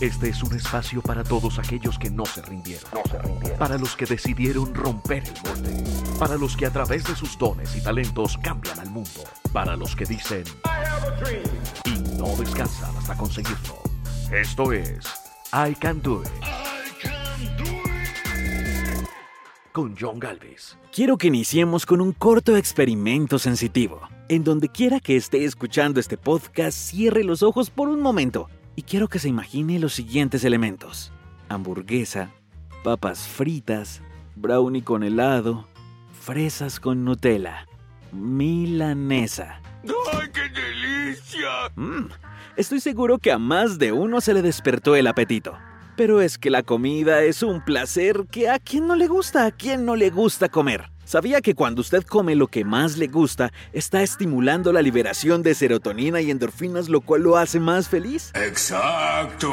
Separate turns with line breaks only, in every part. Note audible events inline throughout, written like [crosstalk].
Este es un espacio para todos aquellos que no se rindieron. No se rindieron. Para los que decidieron romper el molde. Para los que a través de sus dones y talentos cambian al mundo. Para los que dicen y no descansan hasta conseguirlo. Esto es I Can Do It. Con John Galvez.
Quiero que iniciemos con un corto experimento sensitivo. En donde quiera que esté escuchando este podcast, cierre los ojos por un momento y quiero que se imagine los siguientes elementos. Hamburguesa, papas fritas, brownie con helado, fresas con Nutella, milanesa.
¡Ay, qué delicia!
Mm, estoy seguro que a más de uno se le despertó el apetito. Pero es que la comida es un placer que a quien no le gusta, a quien no le gusta comer. ¿Sabía que cuando usted come lo que más le gusta, está estimulando la liberación de serotonina y endorfinas, lo cual lo hace más feliz?
Exacto.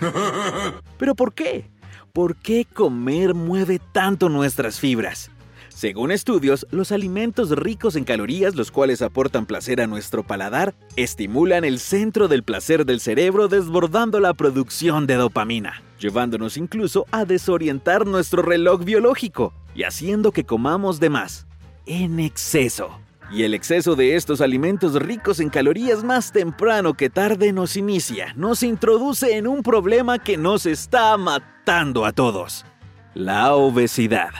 [laughs]
¿Pero por qué? ¿Por qué comer mueve tanto nuestras fibras? Según estudios, los alimentos ricos en calorías, los cuales aportan placer a nuestro paladar, estimulan el centro del placer del cerebro desbordando la producción de dopamina, llevándonos incluso a desorientar nuestro reloj biológico y haciendo que comamos de más, en exceso. Y el exceso de estos alimentos ricos en calorías más temprano que tarde nos inicia, nos introduce en un problema que nos está matando a todos. La obesidad.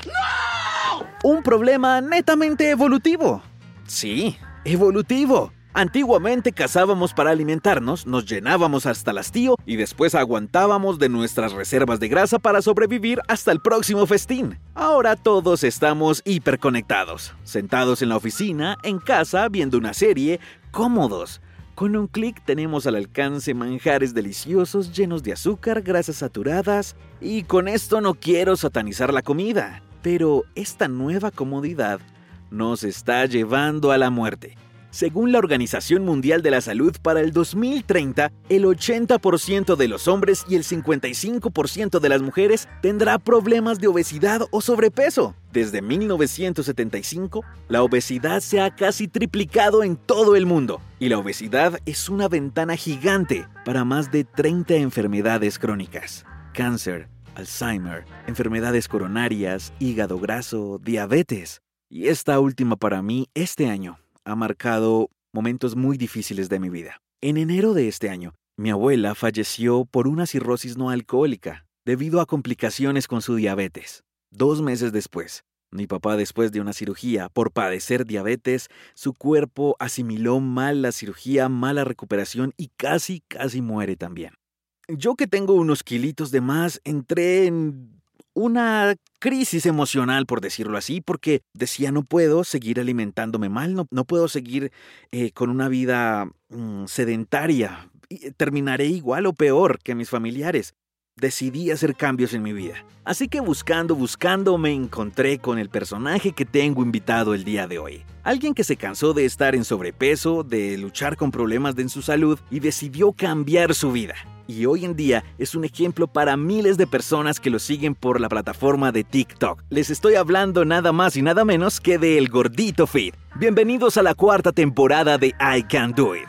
Un problema netamente evolutivo. Sí, evolutivo. Antiguamente cazábamos para alimentarnos, nos llenábamos hasta el hastío y después aguantábamos de nuestras reservas de grasa para sobrevivir hasta el próximo festín. Ahora todos estamos hiperconectados, sentados en la oficina, en casa, viendo una serie, cómodos. Con un clic tenemos al alcance manjares deliciosos llenos de azúcar, grasas saturadas, y con esto no quiero satanizar la comida, pero esta nueva comodidad nos está llevando a la muerte. Según la Organización Mundial de la Salud, para el 2030, el 80% de los hombres y el 55% de las mujeres tendrá problemas de obesidad o sobrepeso. Desde 1975, la obesidad se ha casi triplicado en todo el mundo, y la obesidad es una ventana gigante para más de 30 enfermedades crónicas. Cáncer, Alzheimer, enfermedades coronarias, hígado graso, diabetes. Y esta última para mí, este año, ha marcado momentos muy difíciles de mi vida. En enero de este año, mi abuela falleció por una cirrosis no alcohólica debido a complicaciones con su diabetes. Dos meses después, mi papá después de una cirugía por padecer diabetes, su cuerpo asimiló mal la cirugía, mala recuperación y casi, casi muere también. Yo que tengo unos kilitos de más, entré en una crisis emocional, por decirlo así, porque decía, no puedo seguir alimentándome mal, no, no puedo seguir eh, con una vida mm, sedentaria, terminaré igual o peor que mis familiares. Decidí hacer cambios en mi vida. Así que buscando, buscando, me encontré con el personaje que tengo invitado el día de hoy. Alguien que se cansó de estar en sobrepeso, de luchar con problemas en su salud y decidió cambiar su vida y hoy en día es un ejemplo para miles de personas que lo siguen por la plataforma de TikTok. Les estoy hablando nada más y nada menos que de El Gordito Fit. Bienvenidos a la cuarta temporada de I Can Do It.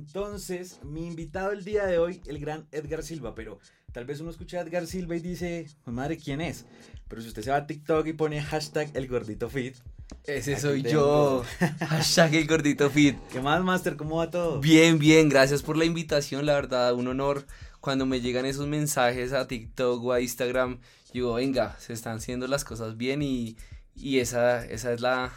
Entonces, mi invitado el día de hoy, el gran Edgar Silva, pero tal vez uno escucha a Edgar Silva y dice, "Pues, madre, ¿quién es? Pero si usted se va a TikTok y pone hashtag el gordito fit,
Ese soy yo. [laughs] Hashtag el gordito fit. [laughs]
¿Qué más, Master? ¿Cómo va todo?
Bien, bien, gracias por la invitación, la verdad, un honor. Cuando me llegan esos mensajes a TikTok o a Instagram, digo, venga, se están haciendo las cosas bien y, y esa, esa es la,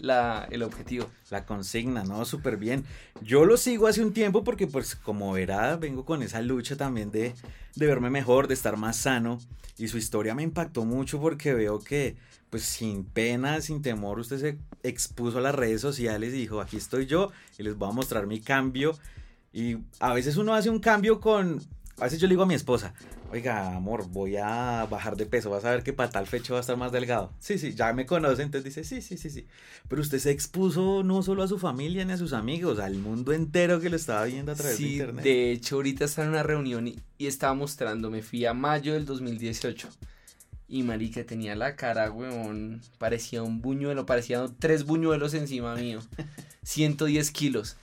la, el objetivo.
La consigna, ¿no? Súper bien. Yo lo sigo hace un tiempo porque, pues, como verá, vengo con esa lucha también de, de verme mejor, de estar más sano. Y su historia me impactó mucho porque veo que, pues, sin pena, sin temor, usted se expuso a las redes sociales y dijo, aquí estoy yo y les voy a mostrar mi cambio. Y a veces uno hace un cambio con... A veces yo le digo a mi esposa, oiga, amor, voy a bajar de peso, vas a ver que para tal fecha va a estar más delgado. Sí, sí, ya me conoce, entonces dice, sí, sí, sí, sí. Pero usted se expuso no solo a su familia ni a sus amigos, al mundo entero que lo estaba viendo a través de
Sí,
internet.
de hecho, ahorita estaba en una reunión y, y estaba mostrando, me fui a mayo del 2018. Y marica, tenía la cara, weón, parecía un buñuelo, parecían tres buñuelos encima mío. [laughs] 110 kilos.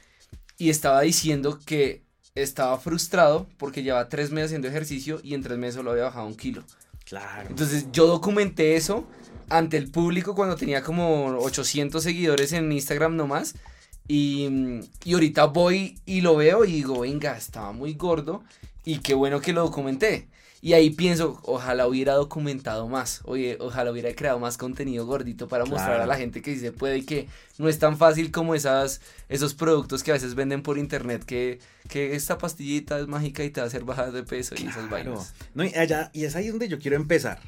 Y estaba diciendo que estaba frustrado porque llevaba tres meses haciendo ejercicio y en tres meses solo había bajado un kilo.
Claro.
Entonces yo documenté eso ante el público cuando tenía como 800 seguidores en Instagram nomás. Y, y ahorita voy y lo veo y digo, venga, estaba muy gordo y qué bueno que lo documenté. Y ahí pienso, ojalá hubiera documentado más, oye, ojalá hubiera creado más contenido gordito para mostrar a la gente que sí se puede y que no es tan fácil como esas, esos productos que a veces venden por internet que, que esta pastillita es mágica y te va a hacer bajar de peso y esas vainas.
No, y, allá, y es ahí donde yo quiero empezar.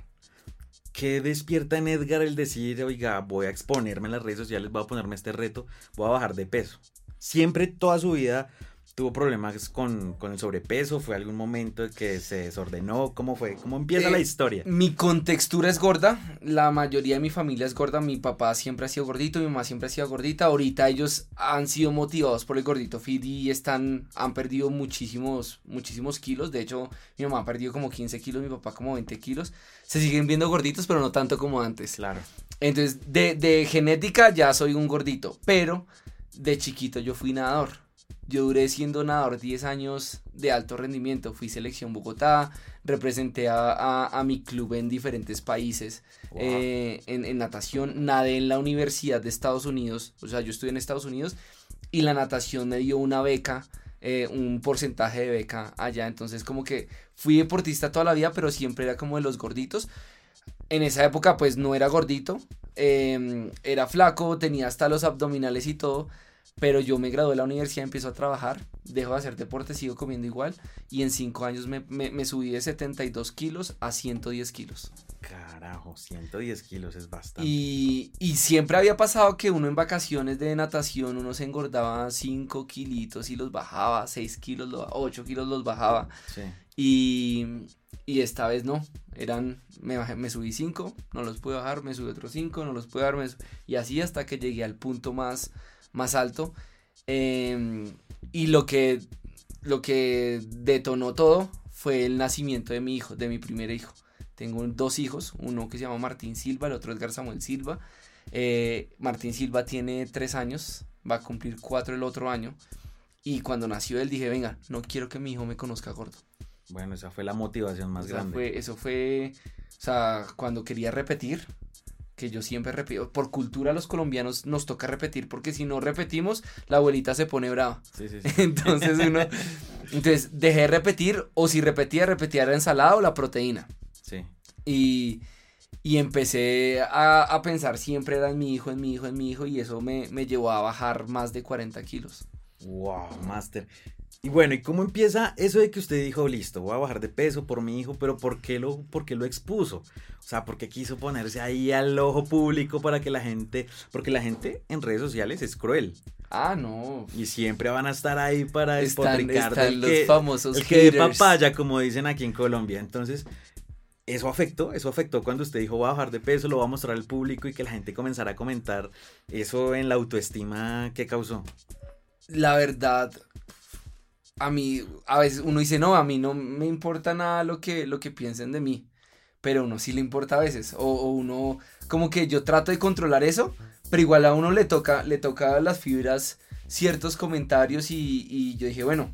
¿Qué despierta en Edgar el decir, oiga, voy a exponerme en las redes sociales, voy a ponerme este reto, voy a bajar de peso? Siempre, toda su vida, tuvo problemas con, con el sobrepeso, fue algún momento en que se desordenó, ¿cómo fue? ¿Cómo empieza
Eh,
la historia?
Mi contextura es gorda, la mayoría de mi familia es gorda, mi papá siempre ha sido gordito, mi mamá siempre ha sido gordita, ahorita ellos han sido motivados por el gordito fit y están, han perdido muchísimos, muchísimos kilos, de hecho mi mamá ha perdido como 15 kilos, mi papá como 20 kilos, se siguen viendo gorditos pero no tanto como antes.
Claro.
Entonces de, de genética ya soy un gordito, pero de chiquito yo fui nadador. Yo duré siendo nadador 10 años de alto rendimiento. Fui selección Bogotá, representé a, a- a mi club en diferentes países
Wow.
eh, en, en natación. Nadé en la Universidad de Estados Unidos, o sea, yo estudié en Estados Unidos y la natación me dio una beca, eh, un porcentaje de beca allá. Entonces, como que fui deportista toda la vida, pero siempre era como de los gorditos. En esa época, pues no era gordito, eh, era flaco, tenía hasta los abdominales y todo. Pero yo me gradué de la universidad, empiezo a trabajar, dejo de hacer deporte, sigo comiendo igual. Y en cinco años me, me- me subí de 72 kilos a 110 kilos.
Carajo, 110 kilos es bastante.
Y, y siempre había pasado que uno en vacaciones de natación, uno se engordaba 5 kilitos y los bajaba, 6 kilos, lo- 8 kilos los bajaba.
Sí.
Y, y esta vez no, eran, me, bajé- me subí 5, no los pude bajar, me subí otros 5, no los pude bajar, me y así hasta que llegué al punto más, más alto. Em, y lo que, lo que detonó todo fue el nacimiento de mi hijo, de mi primer hijo. Tengo dos hijos, uno que se llama Martín Silva, el otro Edgar Samuel Silva. Eh, Martín Silva tiene tres años, va a cumplir cuatro el otro año. Y cuando nació él dije, venga, no quiero que mi hijo me conozca gordo.
Bueno, esa fue la motivación más
O sea,
grande.
fue- eso fue, o sea, cuando quería repetir, que yo siempre repito, por cultura los colombianos nos toca repetir, porque si no repetimos, la abuelita se pone brava.
Sí, sí, sí. [laughs]
Entonces uno, entonces dejé de repetir, o si repetía, repetía la ensalada o la proteína.
Sí.
Y, y empecé a, a pensar siempre era en mi hijo, en mi hijo, en mi hijo, y eso me, me llevó a bajar más de 40 kilos.
Wow, Master. Y bueno, ¿y cómo empieza eso de que usted dijo, listo, voy a bajar de peso por mi hijo, pero ¿por qué lo, por qué lo expuso? O sea, ¿por qué quiso ponerse ahí al ojo público para que la gente, porque la gente en redes sociales es cruel.
Ah, no.
Y siempre van a estar ahí para despotricar
están
del
los
que,
famosos
el que de papaya, como dicen aquí en Colombia. Entonces, eso afectó, eso afectó cuando usted dijo, voy a bajar de peso, lo voy a mostrar al público y que la gente comenzara a comentar eso en la autoestima que causó.
la verdad, a mí, a veces uno dice, no, a mí no me importa nada lo que, lo que piensen de mí, pero a uno sí le importa a veces, o, uno, como que yo trato de controlar eso, pero igual a uno le toca, le toca las fibras ciertos comentarios y, y yo dije, bueno,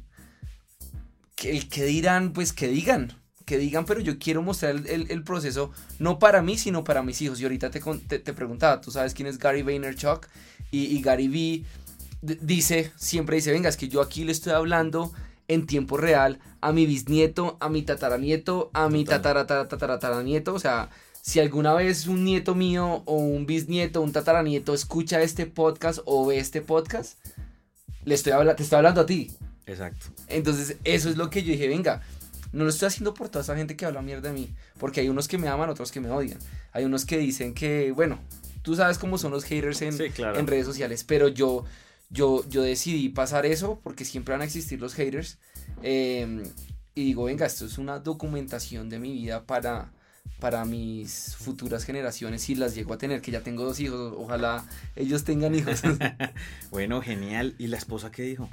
que, que dirán, pues que digan, que digan, pero yo quiero mostrar el, el- el proceso no para mí, sino para mis hijos. Y ahorita te, te, preguntaba, tú sabes quién es Gary Vaynerchuk y, y Gary Vee dice, siempre dice, venga, es que yo aquí le estoy hablando en tiempo real a mi bisnieto, a mi tataranieto, a mi tatara, tatara, tatara, tataranieto, o sea, si alguna vez un nieto mío o un bisnieto, un tataranieto escucha este podcast o ve este podcast, le estoy habla- te estoy hablando a ti.
Exacto.
Entonces, eso es lo que yo dije, venga, no lo estoy haciendo por toda esa gente que habla mierda de mí, porque hay unos que me aman, otros que me odian. Hay unos que dicen que, bueno, tú sabes cómo son los haters en,
Sí, claro.
en redes sociales, pero yo, yo, yo decidí pasar eso porque siempre van a existir los haters. eh, y digo, venga, esto es una documentación de mi vida para, para mis futuras generaciones, si las llego a tener, que ya tengo dos hijos, ojalá ellos tengan hijos. [laughs]
Bueno, genial. ¿Y la esposa qué dijo?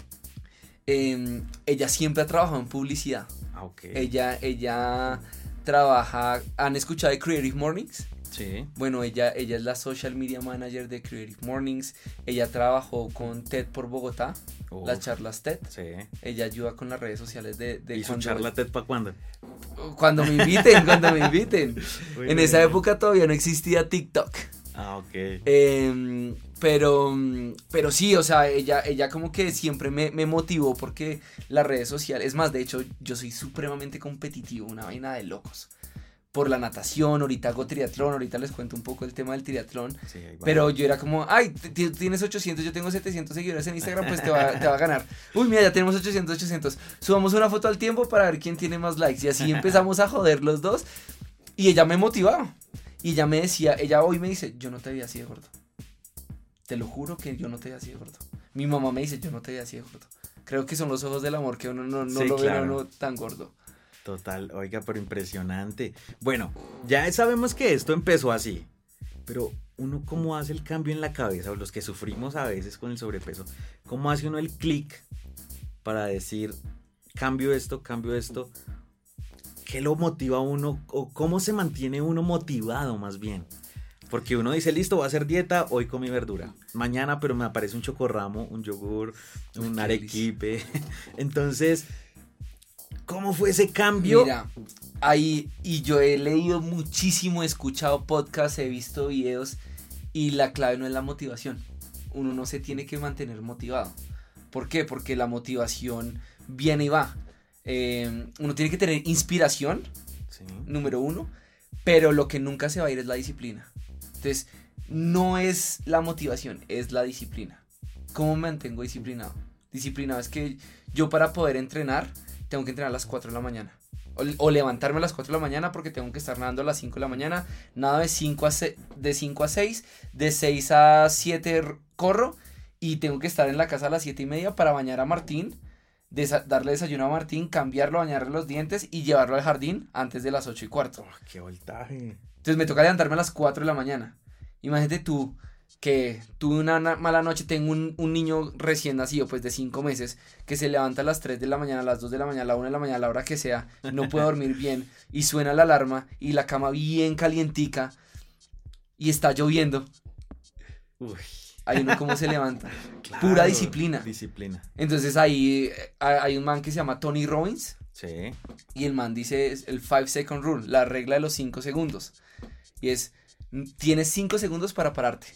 Em, ella siempre ha trabajado en publicidad.
Ah, ok.
Ella, ella trabaja. ¿Han escuchado de Creative Mornings?
Sí.
Bueno, ella, ella es la social media manager de Creative Mornings. Ella trabajó con TED por Bogotá, las charlas TED.
Sí.
Ella ayuda con las redes sociales de, de
¿Y su charla TED para cuándo?
Cuando me inviten, [laughs] cuando me inviten.
Muy
en esa época todavía no existía TikTok.
Ah, ok.
Em, pero, pero sí, o sea, ella, ella como que siempre me, me motivó porque las redes sociales, es más, de hecho, yo soy supremamente competitivo, una vaina de locos. Por la natación, ahorita hago triatlón, ahorita les cuento un poco el tema del triatlón.
Sí.
Pero yo era como, ay, tienes 800, yo tengo 700 seguidores en Instagram, pues te va, te va a ganar. [laughs] Uy, mira, ya tenemos 800, 800. Subamos una foto al tiempo para ver quién tiene más likes. Y así [laughs] empezamos a joder los dos. Y ella me motivaba. Y ella me decía, ella hoy me dice, yo no te veía así de gordo. Te lo juro que yo no te veía así de gordo. Mi mamá me dice, yo no te veía así de gordo. Creo que son los ojos del amor que uno no, no
Sí,
lo ve a
claro.
uno tan gordo.
Total, oiga, pero impresionante. Bueno, ya sabemos que esto empezó así, pero uno cómo hace el cambio en la cabeza, o los que sufrimos a veces con el sobrepeso, cómo hace uno el clic para decir, cambio esto, cambio esto, ¿qué lo motiva a uno o cómo se mantiene uno motivado más bien? Porque uno dice, listo, voy a hacer dieta, hoy comí verdura. Mañana, pero me aparece un chocorramo, un yogur, un arequipe. [laughs] Entonces, ¿cómo fue ese cambio?
Mira, ahí, y yo he leído muchísimo, he escuchado podcasts, he visto videos, y la clave no es la motivación. Uno no se tiene que mantener motivado. ¿Por qué? Porque la motivación viene y va. Eh, uno tiene que tener inspiración,
Sí.
número uno, pero lo que nunca se va a ir es la disciplina. Entonces, no es la motivación, es la disciplina. ¿Cómo me mantengo disciplinado? Disciplinado es que yo para poder entrenar, tengo que entrenar a las 4 de la mañana. O, o levantarme a las 4 de la mañana porque tengo que estar nadando a las 5 de la mañana. Nada de 5 a, se- de 5 a 6, de 6 a 7 r- corro y tengo que estar en la casa a las 7 y media para bañar a Martín, desa- darle desayuno a Martín, cambiarlo, bañarle los dientes y llevarlo al jardín antes de las 8 y cuarto.
Oh, ¡Qué voltaje!
Entonces me toca levantarme a las 4 de la mañana. Imagínate tú que tuve una na- mala noche, tengo un, un niño recién nacido, pues de 5 meses, que se levanta a las 3 de la mañana, a las 2 de la mañana, a la 1 de la mañana, a la hora que sea, no puede dormir bien, y suena la alarma, y la cama bien calientica, y está lloviendo.
Uy,
Ahí uno cómo se levanta. [laughs]
claro,
Pura disciplina.
Disciplina.
Entonces ahí eh, hay un man que se llama Tony Robbins,
Sí.
y el man dice el 5 second rule, la regla de los 5 segundos. Y es, tienes 5 segundos para pararte.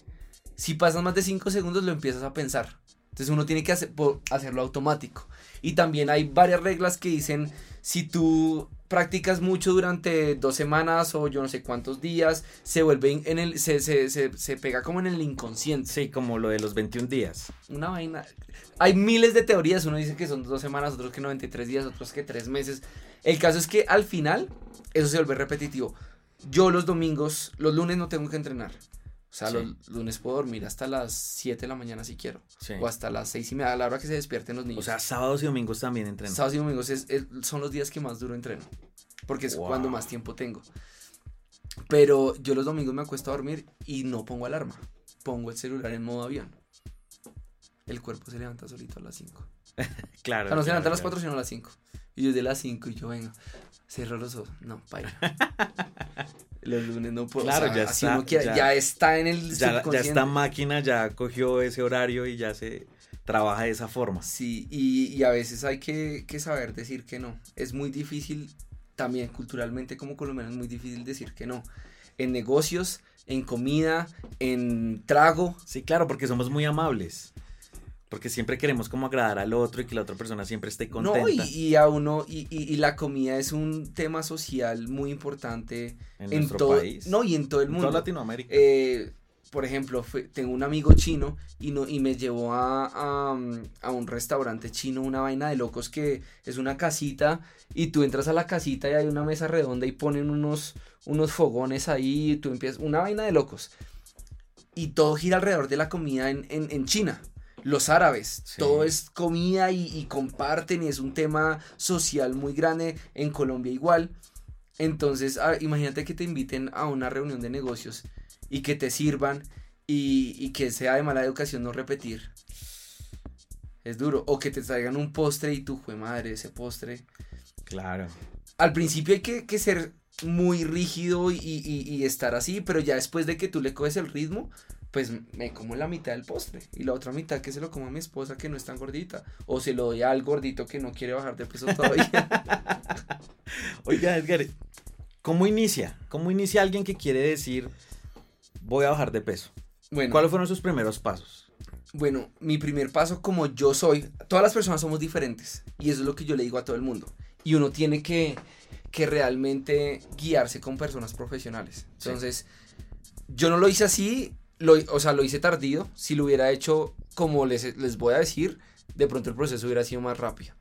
Si pasas más de 5 segundos lo empiezas a pensar. Entonces uno tiene que hacer- hacerlo automático. Y también hay varias reglas que dicen, si tú practicas mucho durante dos semanas o yo no sé cuántos días, se vuelve en el, se, se, se, se pega como en el inconsciente.
Sí, como lo de los 21 días.
Una vaina. Hay miles de teorías. Uno dice que son dos semanas, otros que 93 días, otros que tres meses. El caso es que al final eso se vuelve repetitivo. Yo los domingos, los lunes no tengo que entrenar. O sea,
Sí.
los lunes puedo dormir hasta las 7 de la mañana si quiero.
Sí.
O hasta las 6 y media, a la hora que se despierten los niños.
O sea, sábados y domingos también entreno.
Sábados y domingos es- es- son los días que más duro entreno. Porque es
Wow.
cuando más tiempo tengo. Pero yo los domingos me acuesto a dormir y no pongo alarma. Pongo el celular en modo avión. El cuerpo se levanta solito a las 5. [laughs]
Claro.
O sea, no se levanta a las
claro.
4 sino a las 5. Y yo de las 5 y yo vengo. Cerro los ojos. No, paila. [laughs] los lunes no puedo.
Claro,
o sea,
ya
así
está,
uno quiera-
ya-
ya está en el
Ya, esta máquina ya cogió ese horario y ya se trabaja de esa forma.
Sí, y, y a veces hay que, que saber decir que no. Es muy difícil también culturalmente como colombiano es muy difícil decir que no. En negocios, en comida, en trago.
Sí, claro, porque somos muy amables. Porque siempre queremos como agradar al otro y que la otra persona siempre esté contenta.
No, y, y a uno, y, y- y la comida es un tema social muy importante
En
en, todo,
país.
no, y en todo el
En
mundo.
toda Latinoamérica.
Eh, por ejemplo, fue- tengo un amigo chino y, no, y me llevó a, a, a un restaurante chino, una vaina de locos que es una casita y tú entras a la casita y hay una mesa redonda y ponen unos, unos fogones ahí y tú empiezas, una vaina de locos. Y todo gira alrededor de la comida en, en, en China. Los árabes,
Sí.
todo es comida y, y comparten y es un tema social muy grande. En Colombia igual. Entonces, ah, imagínate que te inviten a una reunión de negocios y que te sirvan y, y que sea de mala educación no repetir. Es duro. O que te traigan un postre y tú, jue madre, ese postre.
Claro.
Al principio hay que, que ser muy rígido y, y- y estar así, pero ya después de que tú le coges el ritmo, pues me como la mitad del postre y la otra mitad que se lo como a mi esposa que no es tan gordita. O se lo doy al gordito que no quiere bajar de peso todavía. [laughs]
Oiga, Edgar, ¿cómo inicia? ¿Cómo inicia alguien que quiere decir voy a bajar de peso?
bueno,
¿Cuáles fueron sus primeros pasos?
Bueno, mi primer paso como yo soy, todas las personas somos diferentes y eso es lo que yo le digo a todo el mundo. Y uno tiene que, que realmente guiarse con personas profesionales.
Sí.
Entonces, yo no lo hice así, lo, o sea, lo hice tardío. Si lo hubiera hecho como les, les voy a decir, de pronto el proceso hubiera sido más rápido.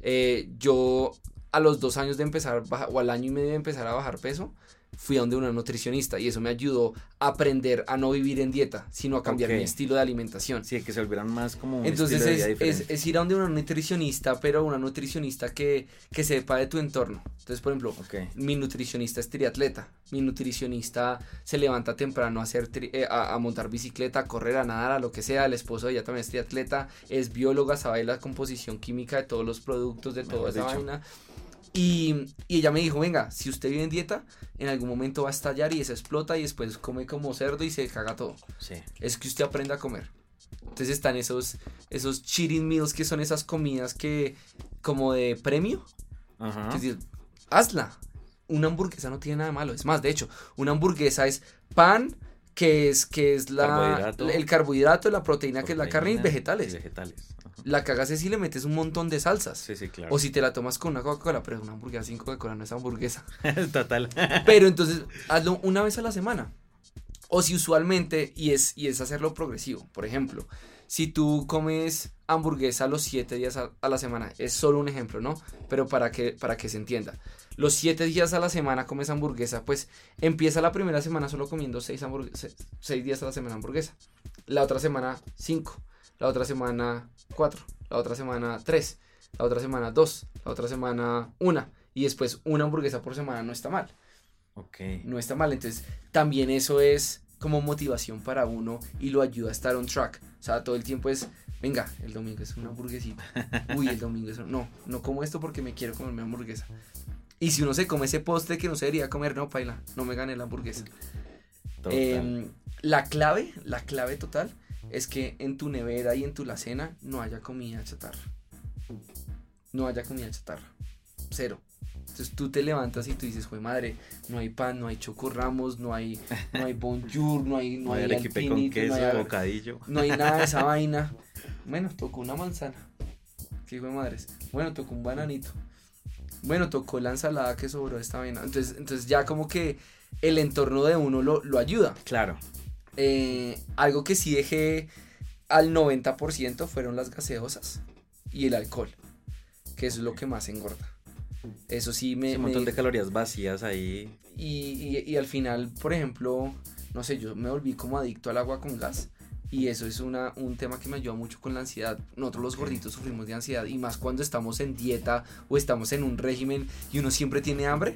Eh, yo a los dos años de empezar, o al año y medio de empezar a bajar peso, fui a donde una nutricionista y eso me ayudó a aprender a no vivir en dieta, sino a cambiar mi estilo de alimentación.
Sí, que se volvieran más como un
Entonces
estilo de
es,
vida
es,
diferente.
es ir a donde una nutricionista, pero una nutricionista que, que sepa de tu entorno. Entonces, por ejemplo, mi nutricionista es triatleta. Mi nutricionista se levanta temprano a, hacer tri- eh, a, a montar bicicleta, a correr, a nadar, a lo que sea. El esposo de ella también es triatleta, es bióloga, sabe la composición química de todos los productos, de toda esa
dicho.
vaina. Y, y ella me dijo, venga, si usted vive en dieta, en algún momento va a estallar y se explota y después come como cerdo y se caga todo
Sí.
es que usted aprenda a comer. Entonces están esos, esos cheating meals que son esas comidas que como de premio.
Ajá.
Es decir, hazla. Una hamburguesa no tiene nada de malo. Es más, de hecho, una hamburguesa es pan, que es, que es la,
Carbohidrato.
el carbohidrato, la proteína, que es la carne y vegetales.
y vegetales.
La cagas es si le metes un montón de salsas.
Sí, sí, claro.
O si te la tomas con una Coca-Cola, pero una hamburguesa sin Coca-Cola no es hamburguesa. [laughs]
Total.
Pero entonces, hazlo una vez a la semana. O si usualmente, y es, y es hacerlo progresivo. Por ejemplo, si tú comes hamburguesa los siete días a, a la semana, es solo un ejemplo, ¿no? Pero para que, para que se entienda. Los siete días a la semana comes hamburguesa, pues empieza la primera semana solo comiendo seis, hamburgue- se- seis días a la semana hamburguesa. La otra semana, cinco. La otra semana, cuatro. La otra semana, tres. La otra semana, dos. La otra semana, una. Y después una hamburguesa por semana no está mal
Ok.
no está mal. Entonces, también eso es como motivación para uno y lo ayuda a estar on track. O sea, todo el tiempo es, venga, el domingo es una hamburguesita. Uy, el domingo es... No, no como esto porque me quiero comer mi hamburguesa. Y si uno se come ese postre que no se debería comer, no, paila, no me gane la hamburguesa. Em, la clave, la clave total es que en tu nevera y en tu alacena no haya comida chatarra. No haya comida chatarra. Cero. Entonces tú te levantas y tú dices, jue madre, no hay pan, no hay chocorramos, no hay, no hay bonjour, no hay, no [laughs]
no hay
hay
arequipe con
alpinito,
queso,
no hay,
bocadillo.
no hay nada de esa [laughs] vaina. Bueno, tocó una manzana. Qué hijo de madres. Bueno, tocó un bananito. Bueno, tocó la ensalada que sobró de esta vaina. Entonces, entonces ya como que el entorno de uno lo, lo ayuda.
Claro.
Eh, algo que sí dejé al 90% fueron las gaseosas y el alcohol, que eso es lo que más engorda. Eso sí me...
Un
me-
montón de calorías vacías ahí.
y, y- y al final, por ejemplo, no sé, yo me volví como adicto al agua con gas. Y eso es una, un tema que me ayuda mucho con la ansiedad. Nosotros los gorditos sufrimos de ansiedad y más cuando estamos en dieta o estamos en un régimen y uno siempre tiene hambre.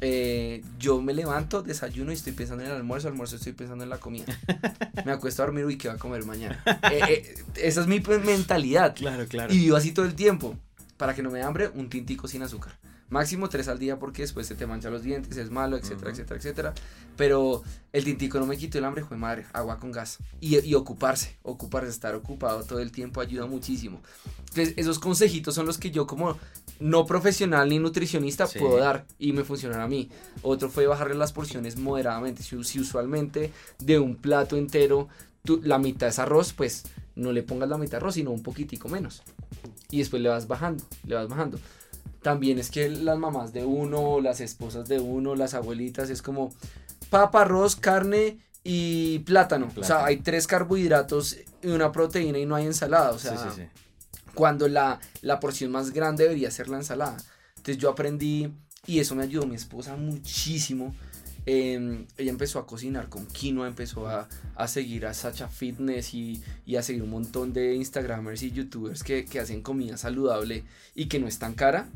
Eh, yo me levanto, desayuno y estoy pensando en el almuerzo, almuerzo estoy pensando en la comida. [laughs] Me acuesto a dormir y qué va a comer mañana. Eh, eh, esa es mi pues, mentalidad.
Claro, claro.
Y vivo así todo el tiempo. Para que no me dé hambre, un tintico sin azúcar. Máximo tres al día porque después se te mancha los dientes, es malo, etcétera,
Ujú.
etcétera, etcétera. Pero el tintico no me quitó el hambre, fue madre, agua con gas. Y, y ocuparse, ocuparse, estar ocupado todo el tiempo ayuda muchísimo. Entonces, esos consejitos son los que yo como no profesional ni nutricionista
Sí.
puedo dar y me funcionará a mí. Otro fue bajarle las porciones moderadamente. Si, si usualmente de un plato entero tú- la mitad es arroz, pues no le pongas la mitad de arroz, sino un poquitico menos. Y después le vas bajando, le vas bajando. También es que las mamás de uno, las esposas de uno, las abuelitas, es como papa, arroz, carne y plátano. O sea, hay tres carbohidratos y una proteína y no hay ensalada. O sea,
sí, sí, sí.
Cuando la, la porción más grande debería ser la ensalada. Entonces yo aprendí y eso me ayudó mi esposa muchísimo. Eh, ella empezó a cocinar con quinoa, empezó a, a seguir a Sacha Fitness y, y a seguir un montón de Instagramers y YouTubers que, que hacen comida saludable y que no es tan cara.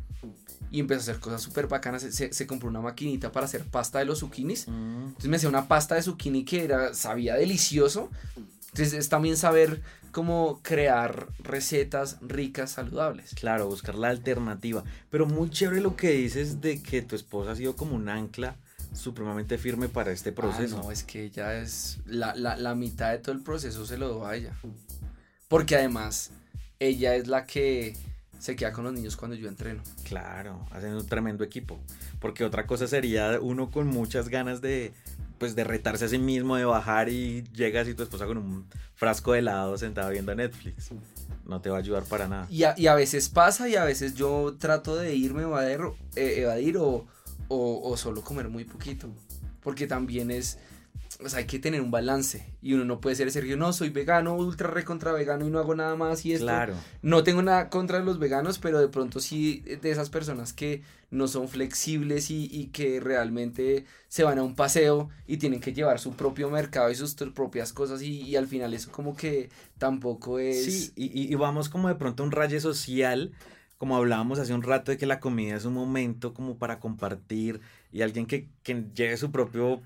Y empezó a hacer cosas súper bacanas. Se, se- compró una maquinita para hacer pasta de los zucchinis.
Mm,
Entonces me hacía una pasta de zucchini que era, sabía delicioso. Entonces es también saber cómo crear recetas ricas, saludables.
Claro, buscar la alternativa. Pero muy chévere lo que dices de que tu esposa ha sido como un ancla supremamente firme para este proceso.
Ah, no, es que ella es la, la, la mitad de todo el proceso se lo doy a ella. Porque además, ella es la que se queda con los niños cuando yo entreno.
Claro, hacen un tremendo equipo. Porque otra cosa sería uno con muchas ganas de, pues, de retarse a sí mismo, de bajar y llegas y tu esposa con un frasco de helado sentada viendo Netflix. No te va a ayudar para nada.
Y a, veces pasa y a veces yo trato de irme evadir, eh, evadir o, o solo comer muy poquito. Porque también es, o sea, hay que tener un balance. Y uno no puede ser Sergio, no, soy vegano, ultra recontra vegano y no hago nada más y esto.
Claro.
No tengo nada contra los veganos, pero de pronto sí de esas personas que no son flexibles y, y que realmente se van a un paseo y tienen que llevar su propio mercado y sus propias cosas y, y al final eso como que tampoco es...
Sí, y, y- vamos como de pronto a un raye social, como hablábamos hace un rato de que la comida es un momento como para compartir y alguien que, que lleve su propio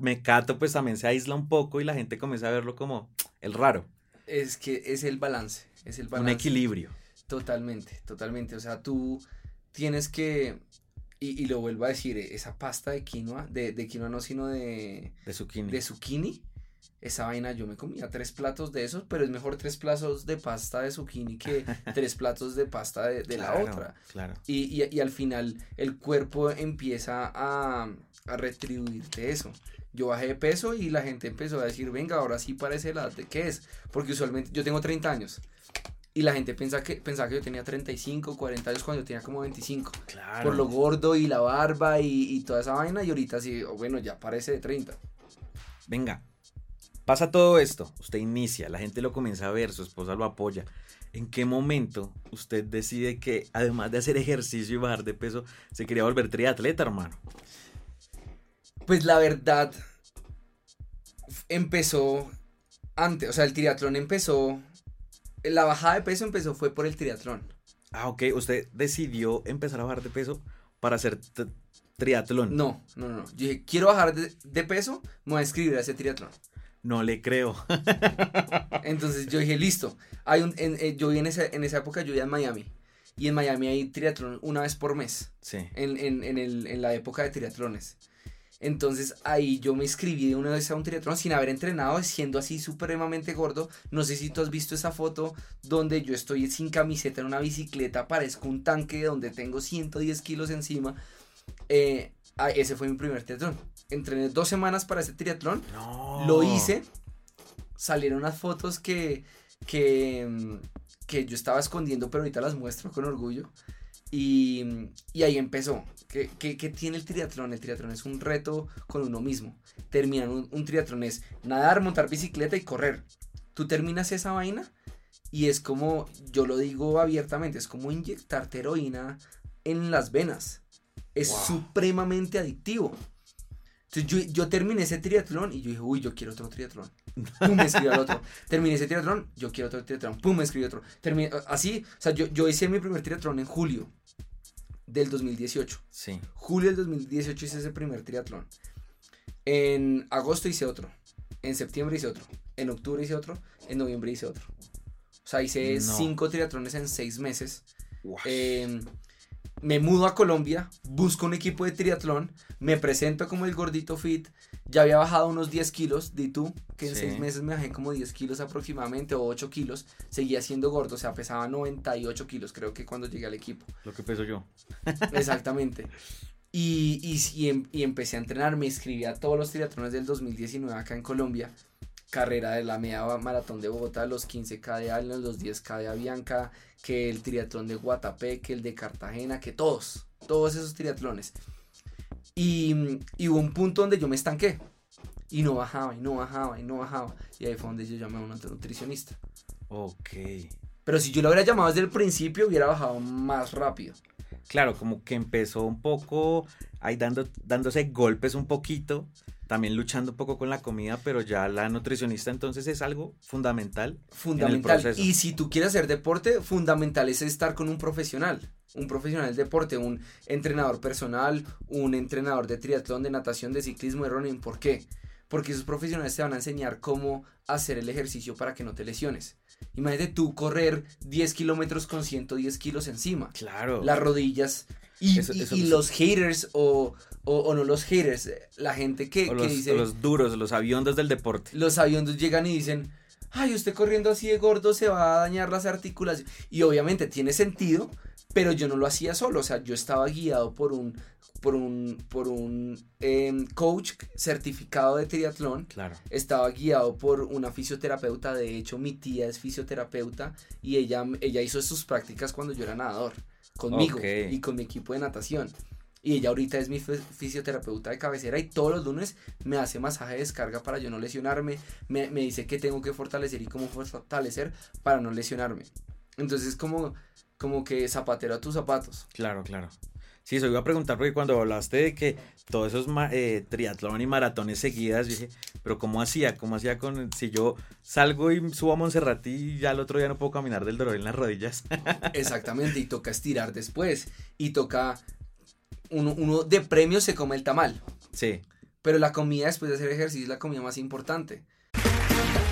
mecato pues también se aísla un poco y la gente comienza a verlo como el raro,
Es que es el balance, es el
un
balance.
equilibrio.
Totalmente, totalmente. O sea, tú tienes que, y, y lo vuelvo a decir, eh, esa pasta de quinoa, de, de quinoa no, sino de,
De zucchini.
de zucchini, esa vaina yo me comía tres platos de esos, pero es mejor tres platos de pasta de zucchini que [laughs] tres platos de pasta de, de
Claro,
la otra.
Claro.
Y, y, y al final el cuerpo empieza a, a retribuirte eso. Yo bajé de peso y la gente empezó a decir, venga, ahora sí parece la edad de qué es. Porque usualmente yo tengo 30 años. Y la gente pensa que, pensaba que yo tenía 35, 40 años cuando yo tenía como 25.
Claro.
Por lo gordo y la barba y, y toda esa vaina. Y ahorita sí, oh, bueno, ya parece de 30.
Venga, pasa todo esto, usted inicia, la gente lo comienza a ver, su esposa lo apoya. ¿En qué momento usted decide que además de hacer ejercicio y bajar de peso, se quería volver triatleta, hermano?
Pues la verdad empezó antes, o sea, el triatlón empezó, la bajada de peso empezó fue por el triatlón.
Ah, ok, usted decidió empezar a bajar de peso para hacer triatlón.
No, no, no. Yo dije, quiero bajar de, de peso, me voy a inscribir a ese triatlón.
No le creo. [laughs]
Entonces yo dije, listo. Hay un, en, eh, yo vi en esa, en esa época, yo vivía en Miami. Y en Miami hay triatlón una vez por mes.
Sí.
En, en, en, el, en la época de triatlones. Entonces ahí yo me inscribí de una vez a un triatlón sin haber entrenado, siendo así supremamente gordo. No sé si tú has visto esa foto donde yo estoy sin camiseta en una bicicleta, parezco un tanque donde tengo 110 kilos encima. Eh, ah, ese fue mi primer triatlón. Entrené dos semanas para ese triatlón.
No.
Lo hice. Salieron unas fotos que, que, mm, que yo estaba escondiendo, pero ahorita las muestro con orgullo. Y, y ahí empezó. ¿Qué, qué, qué tiene el triatlón? El triatlón es un reto con uno mismo. Terminar un, un triatlón es nadar, montar bicicleta y correr. Tú terminas esa vaina y es como, yo lo digo abiertamente, es como inyectarte heroína en las venas. Es
Wow.
supremamente adictivo. Entonces yo, yo terminé ese triatlón y yo dije, uy, yo quiero otro triatlón. Pum, me escribí al otro. Terminé ese triatlón, yo quiero otro triatlón. Pum, me escribí otro. Terminé, así, o sea, yo, yo hice mi primer triatlón en julio del 2018.
Sí.
Julio del 2018 hice ese primer triatlón. En agosto hice otro. En septiembre hice otro. En octubre hice otro. En noviembre hice otro. O sea, hice
No.
cinco triatlones en seis meses. Eh, me mudo a Colombia, busco un equipo de triatlón, me presento como el gordito fit, Ya había bajado unos 10 kilos, di tú, que en
Sí.
6 meses me bajé como 10 kilos aproximadamente, o 8 kilos. Seguía siendo gordo, o sea, pesaba 98 kilos, creo que cuando llegué al equipo.
Lo que peso yo. [laughs]
Exactamente. Y, y, y em- y empecé a entrenar, me inscribí a todos los triatlones del 2019 acá en Colombia. Carrera de la media maratón de Bogotá, los 15K de Alnos, los 10K de Avianca, que el triatlón de Guatapé, que el de Cartagena, que todos, todos esos triatlones. Y, y hubo un punto donde yo me estanqué. Y no bajaba, y no bajaba, y no bajaba. Y ahí fue donde yo llamé a un nutricionista.
Ok.
Pero si yo lo hubiera llamado desde el principio, hubiera bajado más rápido.
Claro, como que empezó un poco ahí dando, dándose golpes un poquito, también luchando un poco con la comida, pero ya la nutricionista entonces es algo fundamental. En el
fundamental.
proceso.
Y si tú quieres hacer deporte, fundamental es estar con un profesional. Un profesional del deporte, un entrenador personal, un entrenador de triatlón, de natación, de ciclismo, de running. ¿Por qué? Porque esos profesionales te van a enseñar cómo hacer el ejercicio para que no te lesiones. Imagínate tú correr 10 kilómetros con 110 kilos encima.
Claro.
Las rodillas. Y,
Eso-
y-
eso-
y
eso-
los haters o, o, o no los haters, la gente que, que
los,
dice...
los duros, los aviondos del deporte.
Los aviones llegan y dicen, ay, usted corriendo así de gordo se va a dañar las articulaciones. Y obviamente tiene sentido, pero yo no lo hacía solo, o sea, yo estaba guiado por un, por un, por un em, coach certificado de triatlón.
Claro.
Estaba guiado por una fisioterapeuta, de hecho mi tía es fisioterapeuta y ella, ella hizo sus prácticas cuando yo era nadador, conmigo y con mi equipo de natación. Y ella ahorita es mi fis- fisioterapeuta de cabecera y todos los lunes me hace masaje de descarga para yo no lesionarme. Me, me dice qué tengo que fortalecer y cómo fortalecer para no lesionarme. Entonces es como, como que zapatero a tus zapatos.
Claro, claro. Sí, eso iba a preguntar porque cuando hablaste de que todos esos eh, triatlón y maratones seguidas, yo dije, pero ¿cómo hacía? ¿Cómo hacía con si yo salgo y subo a Monserrat y ya el otro día no puedo caminar del dolor en las rodillas?
Exactamente, y toca estirar después. Y toca. Uno, uno de premio se come el tamal.
Sí.
Pero la comida después de hacer ejercicio es la comida más importante.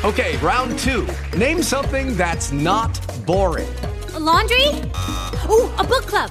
Okay, round two. Name something that's not boring.
A laundry? Ooh, a book club.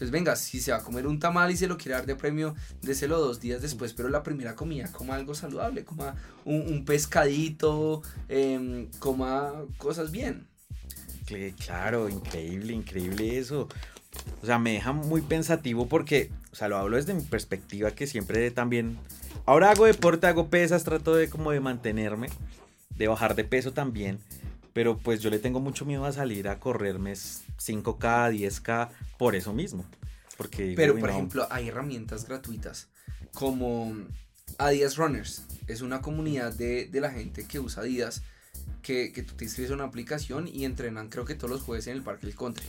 Entonces, venga, si se va a comer un tamal y se lo quiere dar de premio, déselo dos días después, pero la primera comida, coma algo saludable, coma un, pescadito, em, coma cosas bien.
Cl- Claro, increíble, increíble eso. O sea, me deja muy pensativo porque, o sea, lo hablo desde mi perspectiva que siempre también... Ahora hago deporte, hago pesas, trato de como de mantenerme, de bajar de peso también, pero pues yo le tengo mucho miedo a salir a correrme 5K, 10K por eso mismo. Porque,
Pero,
"Uy,
por
no".
ejemplo, hay herramientas gratuitas como Adidas Runners. Es una comunidad de, de la gente que usa Adidas, que, que tú te inscribes a una aplicación y entrenan creo que todos los jueves en el Parque del Country.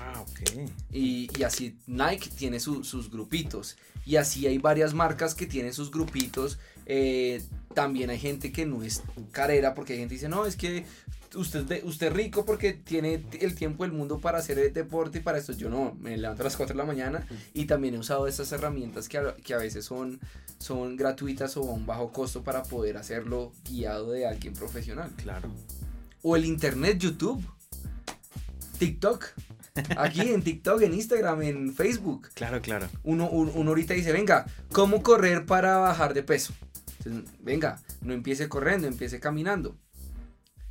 Ah, ok.
Y, y así Nike tiene su- sus grupitos. Y así hay varias marcas que tienen sus grupitos. Eh, también hay gente que no es carera porque hay gente que dice, no, es que usted, usted es rico porque tiene el tiempo del mundo para hacer el deporte y para esto. Yo no, me levanto a las 4 de la mañana y también he usado estas herramientas que a, que a veces son, son gratuitas o a un bajo costo para poder hacerlo guiado de alguien profesional.
Claro.
O el internet, YouTube, TikTok. [laughs] Aquí en TikTok, en Instagram, en Facebook.
Claro, claro.
Uno, un- uno ahorita dice, venga, ¿cómo correr para bajar de peso? Entonces, venga, no empiece corriendo, empiece caminando.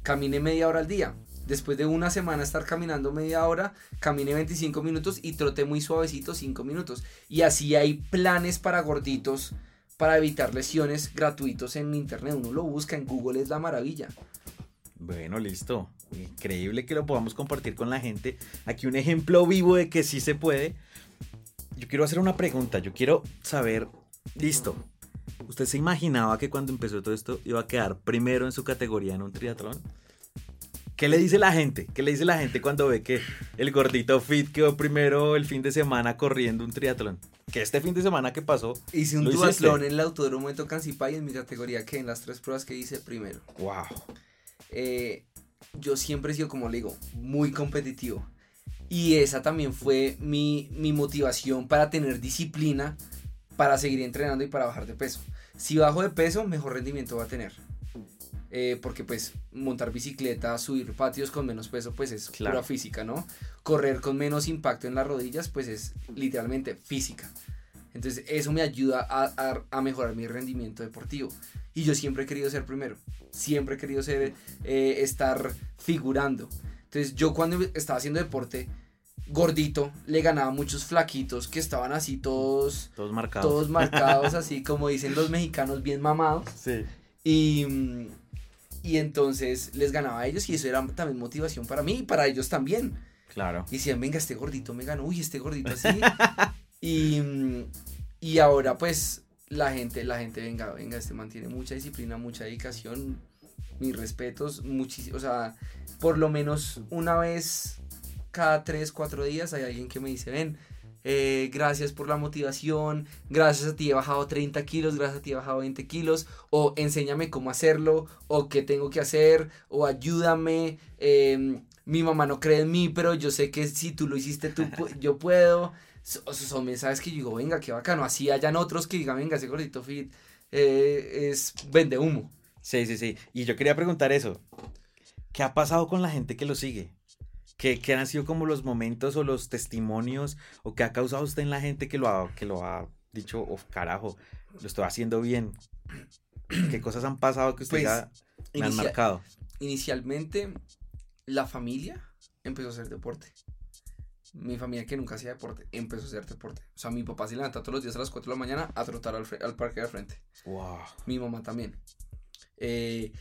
Camine media hora al día. Después de una semana estar caminando media hora, camine 25 minutos y trote muy suavecito 5 minutos. Y así hay planes para gorditos para evitar lesiones gratuitos en internet. Uno lo busca en Google, es la maravilla.
Bueno, listo. Increíble que lo podamos compartir con la gente. Aquí un ejemplo vivo de que sí se puede. Yo quiero hacer una pregunta. Yo quiero saber, listo. ¿Usted se imaginaba que cuando empezó todo esto iba a quedar primero en su categoría en un triatlón? ¿Qué le dice la gente? ¿Qué le dice la gente cuando ve que el gordito fit quedó primero el fin de semana corriendo un triatlón? Que este fin de semana que pasó.
Hice un duatlón en el autódromo de Tocancipá y en mi categoría que en las tres pruebas que hice primero.
Wow.
Eh, yo siempre he sido, como le digo, muy competitivo. Y esa también fue mi, mi motivación para tener disciplina, para seguir entrenando y para bajar de peso. Si bajo de peso, mejor rendimiento va a tener. Eh, porque pues montar bicicleta, subir patios con menos peso, pues es
Claro.
pura física, ¿no? Correr con menos impacto en las rodillas, pues es literalmente física. Entonces eso me ayuda a, a- a mejorar mi rendimiento deportivo. Y yo siempre he querido ser primero. Siempre he querido ser, eh, estar figurando. Entonces yo cuando estaba haciendo deporte, gordito, le ganaba a muchos flaquitos que estaban así todos...
Todos marcados.
Todos marcados, [laughs] así como dicen los mexicanos, bien mamados.
Sí.
Y, y entonces les ganaba a ellos y eso era también motivación para mí y para ellos también.
Claro.
Y decían, venga, este gordito me ganó, uy, este gordito así. [laughs] y, y ahora pues la gente, la gente, venga, venga, este mantiene mucha disciplina, mucha dedicación, mis respetos, muchísimo, o sea, por lo menos una vez cada tres, cuatro días hay alguien que me dice, ven, eh, gracias por la motivación, gracias a ti he bajado 30 kilos, gracias a ti he bajado 20 kilos, o enséñame cómo hacerlo, o qué tengo que hacer, o ayúdame, eh, mi mamá no cree en mí, pero yo sé que si tú lo hiciste, tú, [laughs] yo puedo. So- so- Son mensajes que yo digo, venga, qué bacano, así hayan otros que digan, venga, ese gordito fit eh, es vende humo.
Sí, sí, sí. Y yo quería preguntar eso. ¿Qué ha pasado con la gente que lo sigue? ¿Qué, qué han sido como los momentos o los testimonios o qué ha causado usted en la gente que lo ha, que lo ha dicho, oh, carajo, lo estoy haciendo bien? ¿Qué cosas han pasado que usted
Pues,
ya me han
inicia-
marcado?
Inicialmente, la familia empezó a hacer deporte. Mi familia que nunca hacía deporte, empezó a hacer deporte. O sea, mi papá se levanta todos los días a las 4 de la mañana a trotar al, al parque de frente.
Wow.
Mi mamá también. Eh,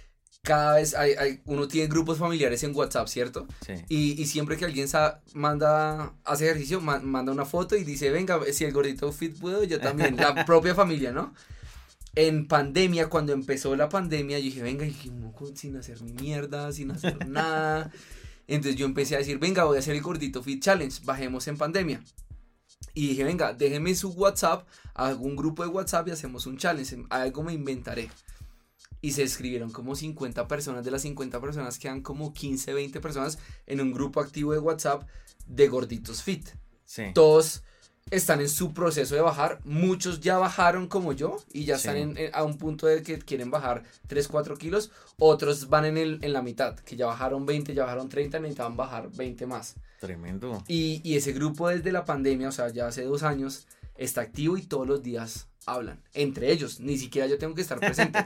cada vez hay, hay- uno tiene grupos familiares en WhatsApp, ¿cierto?
Sí.
Y, y siempre que alguien manda, hace ejercicio, ma- manda una foto y dice, venga, si el gordito fit puedo, yo también. La [laughs] propia familia, ¿no? En pandemia, cuando empezó la pandemia, yo dije, venga, y uno con- sin hacer ni mierda, sin hacer [laughs] nada. Entonces yo empecé a decir, venga, voy a hacer el gordito fit challenge, bajemos en pandemia. Y dije, venga, déjeme su WhatsApp, hago un grupo de WhatsApp y hacemos un challenge, algo me inventaré. Y se escribieron como 50 personas, de las 50 personas quedan como 15, 20 personas en un grupo activo de WhatsApp de gorditos fit.
Sí.
Todos están en su proceso de bajar, muchos ya bajaron como yo y ya
Sí.
están en- en- a un punto de que quieren bajar 3, 4 kilos, otros van en, el, en la mitad, que ya bajaron 20, ya bajaron 30, necesitaban bajar 20 más.
Tremendo.
Y, y ese grupo desde la pandemia, o sea, ya hace dos años, está activo y todos los días hablan. Entre ellos, ni siquiera yo tengo que estar presente.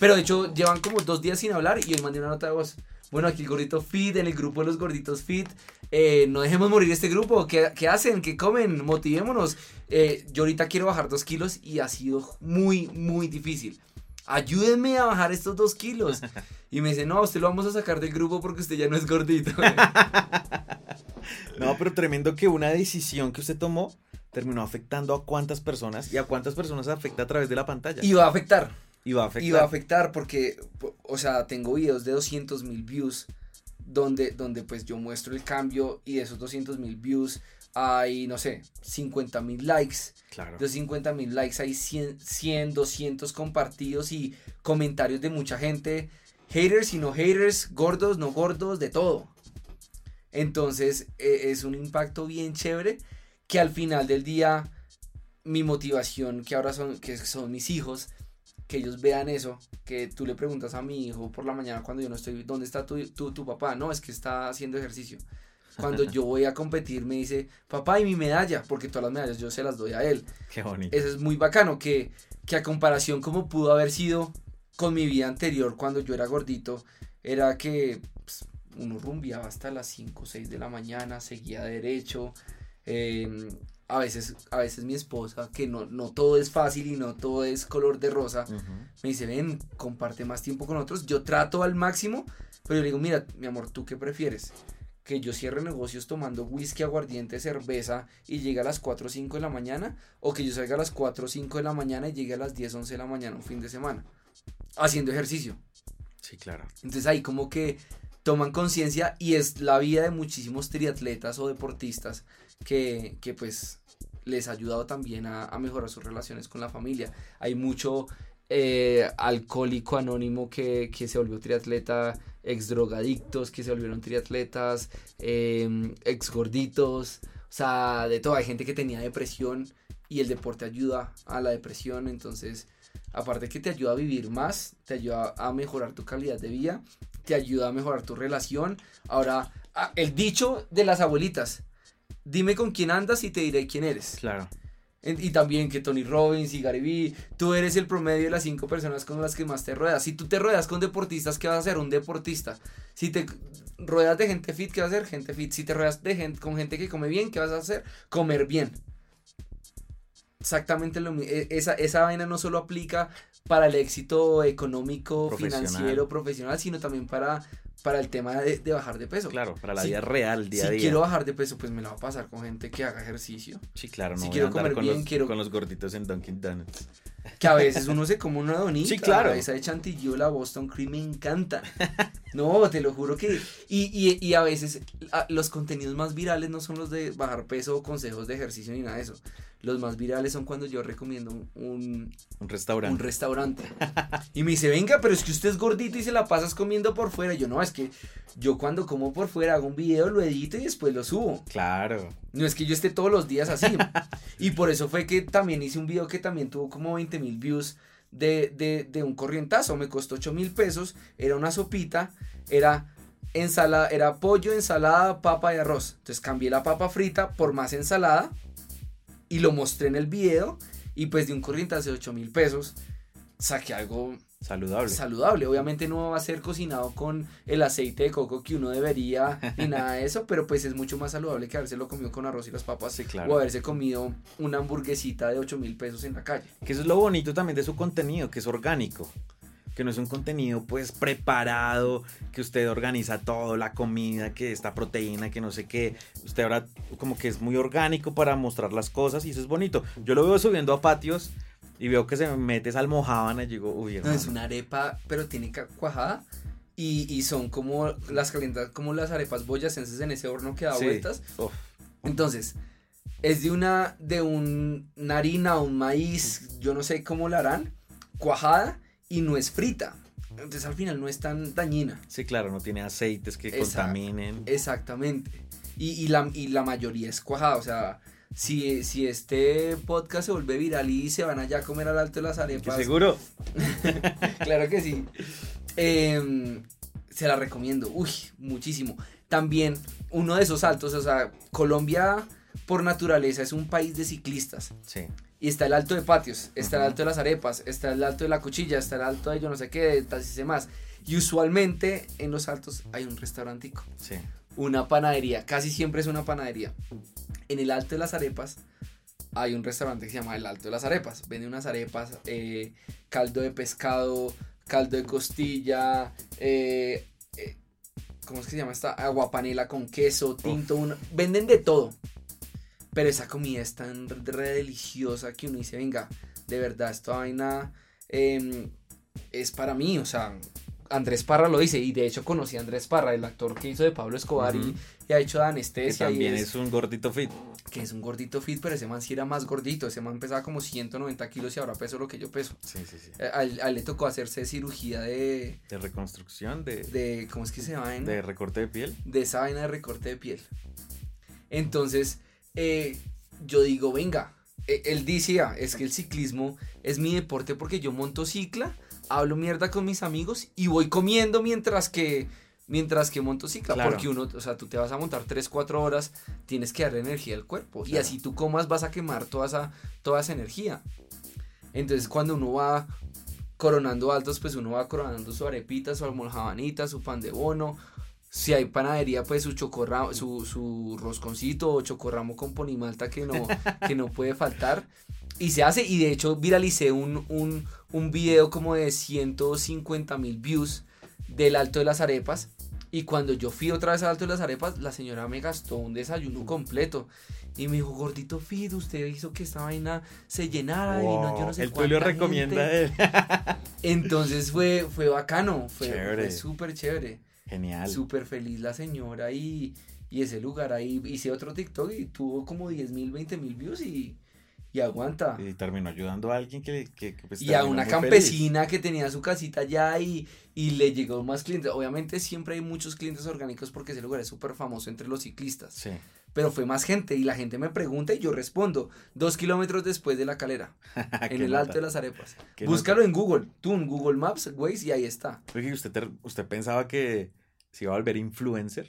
Pero de hecho, llevan como dos días sin hablar y hoy mandé una nota de voz. Bueno, aquí el gordito fit, en el grupo de los gorditos fit. eh, no dejemos morir este grupo. ¿Qué, qué hacen? ¿Qué comen? Motivémonos. Eh, yo ahorita quiero bajar dos kilos y ha sido muy, muy difícil. Ayúdenme a bajar estos dos kilos. Y me dice, no, usted lo vamos a sacar del grupo porque usted ya no es gordito. [laughs]
No, pero tremendo que una decisión que usted tomó terminó afectando a cuántas personas y a cuántas personas afecta a través de la pantalla.
Y va a afectar.
Y va a afectar.
Y va a afectar porque, po- o sea, tengo videos de 200 mil views donde, donde pues yo muestro el cambio y de esos 200 mil views hay, no sé, 50 mil likes.
Claro.
De esos 50 mil likes hay 100, 100, 200 compartidos y comentarios de mucha gente. Haters y no haters, gordos, no gordos, de todo. Entonces eh, es un impacto bien chévere que al final del día mi motivación que ahora son que son mis hijos que ellos vean eso que tú le preguntas a mi hijo por la mañana cuando yo no estoy dónde está tu, tu, tu papá no es que está haciendo ejercicio. Cuando [laughs] yo voy a competir me dice papá y mi medalla porque todas las medallas yo se las doy a él.
Qué bonito.
eso es muy bacano que, que a comparación como pudo haber sido con mi vida anterior cuando yo era gordito era que pues, uno rumbeaba hasta las 5 o 6 de la mañana seguía derecho eh, a veces, a veces mi esposa, que no, no todo es fácil y no todo es color de rosa, me dice, ven, comparte más tiempo con otros. Yo trato al máximo, pero yo le digo, mira, mi amor, ¿tú qué prefieres? Que yo cierre negocios tomando whisky, aguardiente, cerveza y llegue a las 4 o 5 de la mañana, o que yo salga a las 4 o 5 de la mañana y llegue a las 10 11 de la mañana un fin de semana, haciendo ejercicio.
Sí, claro.
Entonces ahí como que toman conciencia y es la vida de muchísimos triatletas o deportistas que, que pues les ha ayudado también a, mejorar sus relaciones con la familia. Hay mucho eh, alcohólico anónimo que, que se volvió triatleta, ex drogadictos que se volvieron triatletas, eh, ex gorditos, o sea, de todo. Hay gente que tenía depresión y el deporte ayuda a la depresión, entonces, aparte que te ayuda a vivir más, te ayuda a mejorar tu calidad de vida, te ayuda a mejorar tu relación. Ahora, ah, el dicho de las abuelitas, dime con quién andas y te diré quién eres.
Claro.
Y también que Tony Robbins y Gary Vee, tú eres el promedio de las cinco personas con las que más te ruedas. Si tú te ruedas con deportistas, ¿qué vas a hacer? Un deportista. Si te ruedas de gente fit, ¿qué vas a hacer? Gente fit. Si te ruedas de gente, con gente que come bien, ¿qué vas a hacer? Comer bien. Exactamente lo mismo. Esa, esa vaina no solo aplica para el éxito económico,
Profesional.
financiero, profesional, sino también para, para el tema de, de bajar de peso.
Claro, para la
Si-
vida real, día
si
a día.
quiero bajar de peso, pues me la va a pasar con gente que haga ejercicio.
Sí, claro, no
Si
voy
quiero
a andar
comer
con
bien,
los,
quiero-
con los gorditos en Dunkin' Donuts.
Que a veces uno se come una donita.
Sí, claro.
Esa de chantilly, la Boston Cream me encanta. [laughs] No, te lo juro que... Y, y, y a veces a- los contenidos más virales no son los de bajar peso o consejos de ejercicio ni nada de eso. Los más virales son cuando yo recomiendo un, un,
restaurante.
un restaurante. Y me dice, venga, pero es que usted es gordito y se la pasas comiendo por fuera. Y yo, no, es que yo cuando como por fuera hago un video, lo edito y después lo subo.
Claro.
No es que yo esté todos los días así. y por eso fue que también hice un video que también tuvo como 20 mil views de, de, de un corrientazo. Me costó 8 mil pesos. Era una sopita. Era ensalada, era pollo, ensalada, papa y arroz. Entonces cambié la papa frita por más ensalada. Y lo mostré en el video. Y pues de un corrientazo de 8 mil pesos. Saqué algo
Saludable.
saludable. Obviamente no va a ser cocinado con el aceite de coco que uno debería ni nada de eso, pero pues es mucho más saludable que haberse lo comido con arroz y las papas
claro.
o haberse comido una hamburguesita de 8 mil pesos en la calle.
Que eso es lo bonito también de su contenido, que es orgánico. Que no es un contenido pues preparado, que usted organiza todo, la comida, que esta proteína, que no sé qué. Usted ahora como que es muy orgánico para mostrar las cosas y eso es bonito. Yo lo veo subiendo a patios y veo que se mete esa almohábana y digo, uy,
No, es una arepa, pero tiene cuajada. Y, y son como las calientas, como las arepas boyacenses en ese horno que da
Sí.
vueltas.
Uf.
Entonces, es de una, de un, una harina, un maíz, yo no sé cómo la harán, cuajada y no es frita. Entonces al final no es tan dañina.
Sí, claro, no tiene aceites que contaminen.
Exactamente. Y, y la, y la mayoría es cuajada. O sea, si, si este podcast se vuelve viral y se van allá a comer al alto de las arepas.
seguro. [laughs]
claro que sí. Em, se la recomiendo. Uy, muchísimo. También uno de esos altos, o sea, Colombia por naturaleza es un país de ciclistas.
Sí.
Y está el alto de patios, está el alto de las arepas, está el alto de la cuchilla, está el alto de yo no sé qué, de tal y más. Y usualmente en los altos hay un restaurantico,
Sí.
Una panadería, casi siempre es una panadería. En el alto de las arepas hay un restaurante que se llama El Alto de las Arepas. Vende unas arepas, eh, caldo de pescado, caldo de costilla, eh, eh, ¿cómo es que se llama esta? Aguapanela con queso, tinto, venden de todo. Pero esa comida es tan re deliciosa que uno dice, venga, de verdad, esta vaina em, es para mí, o sea, Andrés Parra lo dice, y de hecho conocí a Andrés Parra, el actor que hizo de Pablo Escobar y- ha hecho de
Que
anestesia. y
también es un gordito fit.
que es un gordito fit, pero ese man sí era más gordito. Ese man pesaba como 190 kilos y ahora peso lo que yo peso.
Sí, sí, sí.
Eh, A, él, le tocó hacerse cirugía de,
De reconstrucción, de,
de ¿cómo es que se llama?
de recorte de piel.
de esa vaina de recorte de piel. Entonces, eh, yo digo, venga, eh, él decía, es que el ciclismo es mi deporte porque yo monto cicla, hablo mierda con mis amigos y voy comiendo mientras que mientras que monto cicla,
Claro.
porque uno, o sea, tú te vas a montar 3, 4 horas, tienes que darle energía al cuerpo y así tú comas vas a quemar toda esa toda esa energía. Entonces, cuando uno va coronando altos, pues uno va coronando su arepita, su almojabanita, su pan de bono, Si hay panadería, pues su chocorramo, su, su rosconcito o chocorramo con ponimalta que no, que no puede faltar. Y se hace, y de hecho viralicé un, un, un video como de 150 mil views del Alto de las Arepas. Y cuando yo fui otra vez al Alto de las Arepas, la señora me gastó un desayuno completo. Y me dijo, gordito Fit, usted hizo que esta vaina se llenara y no, yo no sé
el Tulio recomienda
gente".
él. [laughs]
Entonces fue, fue bacano, fue súper chévere.
Genial.
Súper feliz la señora y, y ese lugar ahí. Hice otro TikTok y tuvo como 10 mil, 20 mil views y, y aguanta.
Y terminó ayudando a alguien que, que, que, pues,
Y a una campesina que tenía su casita allá y, y le llegó más clientes. Obviamente siempre hay muchos clientes orgánicos porque ese lugar es súper famoso entre los ciclistas.
Sí.
Pero fue más gente y la gente me pregunta y yo respondo. Dos kilómetros después de la calera. [laughs] en el
nota.
Alto de las Arepas. Búscalo en Google. Tú en Google Maps, Waze y ahí está.
Oye, ¿usted, ¿usted pensaba que se iba a volver influencer?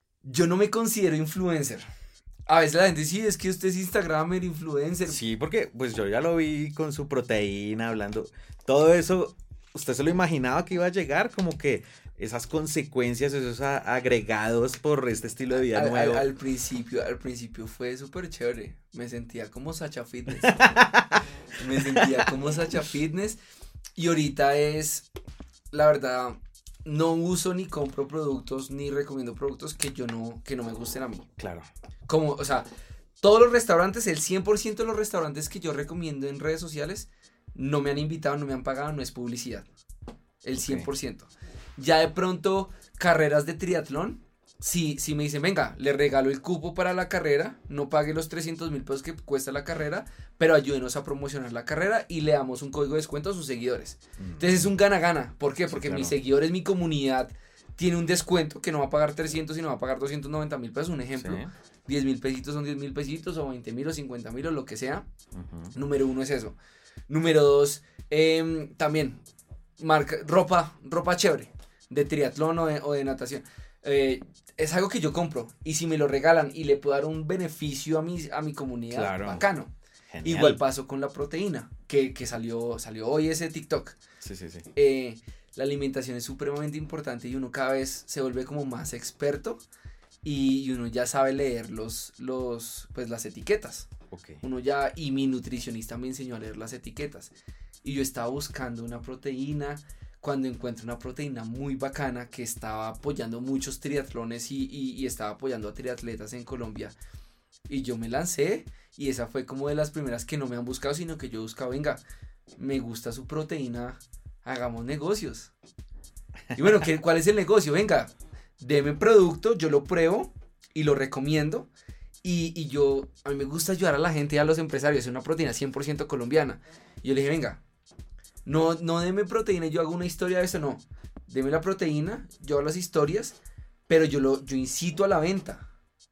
Yo no me considero influencer. A veces la gente sí, es que usted es Instagramer, influencer.
Sí, porque pues yo ya lo vi con su proteína hablando. Todo eso, ¿usted se lo imaginaba que iba a llegar? Como que esas consecuencias, esos agregados por este estilo de vida
Al, al-
nuevo.
al principio, al principio fue súper chévere. Me sentía como Sacha Fitness. [laughs] me sentía como Sacha Fitness. Y ahorita es, la verdad, no uso ni compro productos ni recomiendo productos que yo no, que no me gusten a mí.
Claro.
Como, o sea, todos los restaurantes, el 100% de los restaurantes que yo recomiendo en redes sociales, no me han invitado, no me han pagado, no es publicidad. El 100%. Ya de pronto, carreras de triatlón, si, si me dicen, venga, le regalo el cupo para la carrera, no pague los 300 mil pesos que cuesta la carrera, pero ayúdenos a promocionar la carrera y le damos un código de descuento a sus seguidores. Entonces es un gana-gana. ¿Por qué? Porque
claro.
mis seguidores, mi comunidad, tiene un descuento que no va a pagar 300 y no va a pagar 290 mil pesos. Un ejemplo.
Sí.
10 mil pesitos son 10 mil pesitos o 20 mil o 50 mil o lo que sea. Número uno es eso. Número dos, em, también, marca, ropa, ropa chévere, de triatlón o de, o de natación. Eh, es algo que yo compro y si me lo regalan y le puedo dar un beneficio a mi, a mi comunidad,
Claro.
bacano.
Genial.
Igual paso con la proteína, que, que salió, salió hoy ese TikTok.
Sí, sí, sí.
Eh, la alimentación es supremamente importante y uno cada vez se vuelve como más experto y, y uno ya sabe leer los, los, pues las etiquetas.
Ok.
Uno ya, y mi nutricionista me enseñó a leer las etiquetas. Y yo estaba buscando una proteína, cuando encuentro una proteína muy bacana que estaba apoyando muchos triatlones y, estaba apoyando a triatletas en Colombia. Y yo me lancé y esa fue como de las primeras que no me han buscado, sino que yo buscaba, venga, me gusta su proteína, hagamos negocios. Y bueno, ¿qué, ¿cuál es el negocio? Venga, deme producto, yo lo pruebo y lo recomiendo. Y, y yo, a mí me gusta ayudar a la gente y a los empresarios, es una proteína 100% colombiana. Y yo le dije, venga, no, no deme proteína y yo hago una historia de eso, no. Deme la proteína, yo hago las historias, pero yo, lo, yo incito a la venta.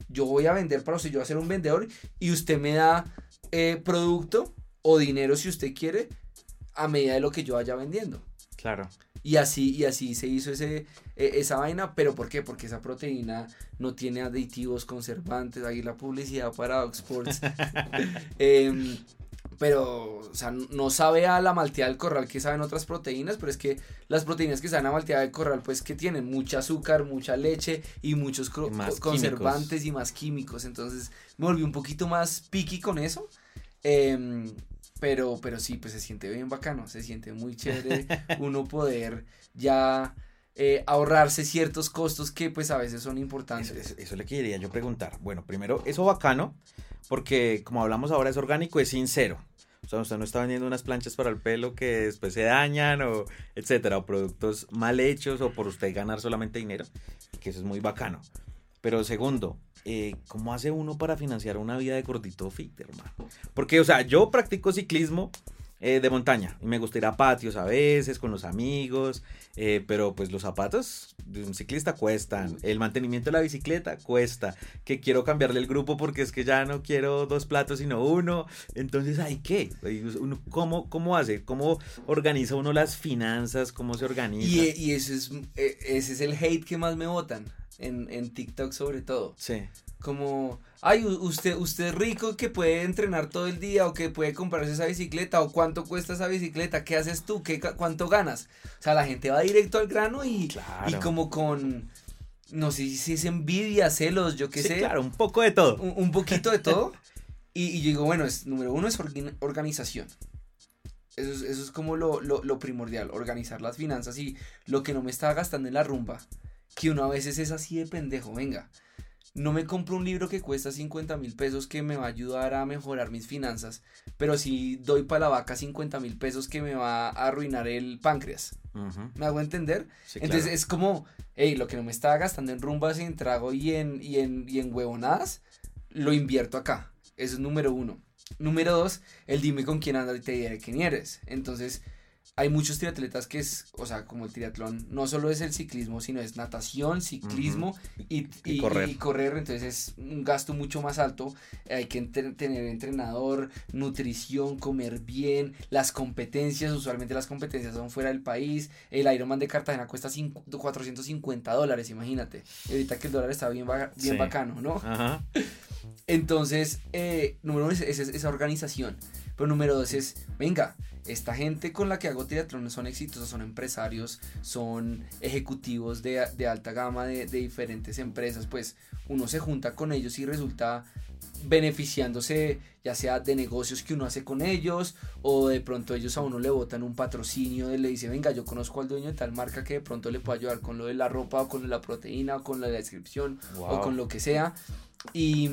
Yo voy a vender para usted, yo voy a ser un vendedor y usted me da eh, producto o dinero si usted quiere a medida de lo que yo vaya vendiendo.
Claro.
Y así, y así se hizo ese, e- esa vaina, pero ¿por qué? Porque esa proteína no tiene aditivos, conservantes, ahí la publicidad para Oxports. [laughs] Em, pero, o sea, no sabe a la malteada del corral que saben otras proteínas, pero es que las proteínas que saben a malteada del corral, pues que tienen mucha azúcar, mucha leche y muchos
Y más
conservantes y más químicos. Entonces me volví un poquito más picky con eso. Em, pero, pero sí, pues se siente bien bacano, se siente muy chévere [laughs] uno poder ya eh, ahorrarse ciertos costos que pues a veces son importantes.
Eso, eso le quería yo preguntar. Bueno, primero, eso bacano, porque como hablamos ahora es orgánico, es sincero. O sea, usted no está vendiendo unas planchas para el pelo que después se dañan o etcétera, o productos mal hechos o por usted ganar solamente dinero, que eso es muy bacano. Pero segundo, eh, ¿cómo hace uno para financiar una vida de gordito fit, hermano? Porque, o sea, yo practico ciclismo eh, de montaña. Y me gusta ir a patios a veces con los amigos. eh, pero pues los zapatos de un ciclista cuestan. El mantenimiento de la bicicleta cuesta. Que quiero cambiarle el grupo porque es que ya no quiero dos platos sino uno. Entonces, ¿hay qué? ¿cómo, ¿Cómo hace? ¿Cómo organiza uno las finanzas? ¿Cómo se organiza?
Y, y eso es, eh, ese es el hate que más me votan. En, en TikTok sobre todo.
Sí.
Como, ay, usted, usted es rico que puede entrenar todo el día o que puede comprarse esa bicicleta o cuánto cuesta esa bicicleta, qué haces tú, ¿Qué, cuánto ganas. O sea, la gente va directo al grano y, y como con, no sé si es envidia, celos, yo qué
Sí,
sé.
claro, un poco de todo.
Un, un poquito de todo. [laughs] y, y yo digo, bueno, es, número uno es organ- organización. Eso es, eso es como lo, lo, lo primordial, organizar las finanzas y lo que no me estaba gastando en la rumba. Que uno a veces es así de pendejo, venga. No me compro un libro que cuesta 50 mil pesos que me va a ayudar a mejorar mis finanzas, pero si doy para la vaca 50 mil pesos que me va a arruinar el páncreas. ¿Me hago entender?
Sí,
Entonces
claro.
es como, hey, lo que no me estaba gastando en rumbas, en trago y en, y en, y en huevonadas, lo invierto acá. Eso es número uno. Número dos, el dime con quién andas y te diré quién eres. Entonces, hay muchos triatletas que es, o sea, como el triatlón, no solo es el ciclismo, sino es natación, ciclismo y,
Y
y-
correr.
y correr. Entonces es un gasto mucho más alto. Hay que entre- tener entrenador, nutrición, comer bien, las competencias, usualmente las competencias son fuera del país. El Ironman de Cartagena cuesta cinco- 450 dólares, imagínate. Ahorita que el dólar está bien, ba- bien
Sí.
bacano, ¿no?
Ajá.
Entonces, eh, número uno es, es- es esa organización. Pero número dos es, venga, esta gente con la que hago triatlón son exitosos, son empresarios, son ejecutivos de, de alta gama de, de diferentes empresas. Pues uno se junta con ellos y resulta beneficiándose ya sea de negocios que uno hace con ellos o de pronto ellos a uno le botan un patrocinio y le dice venga yo conozco al dueño de tal marca que de pronto le puedo ayudar con lo de la ropa o con de la proteína o con de la descripción o
Wow.
con lo que sea y,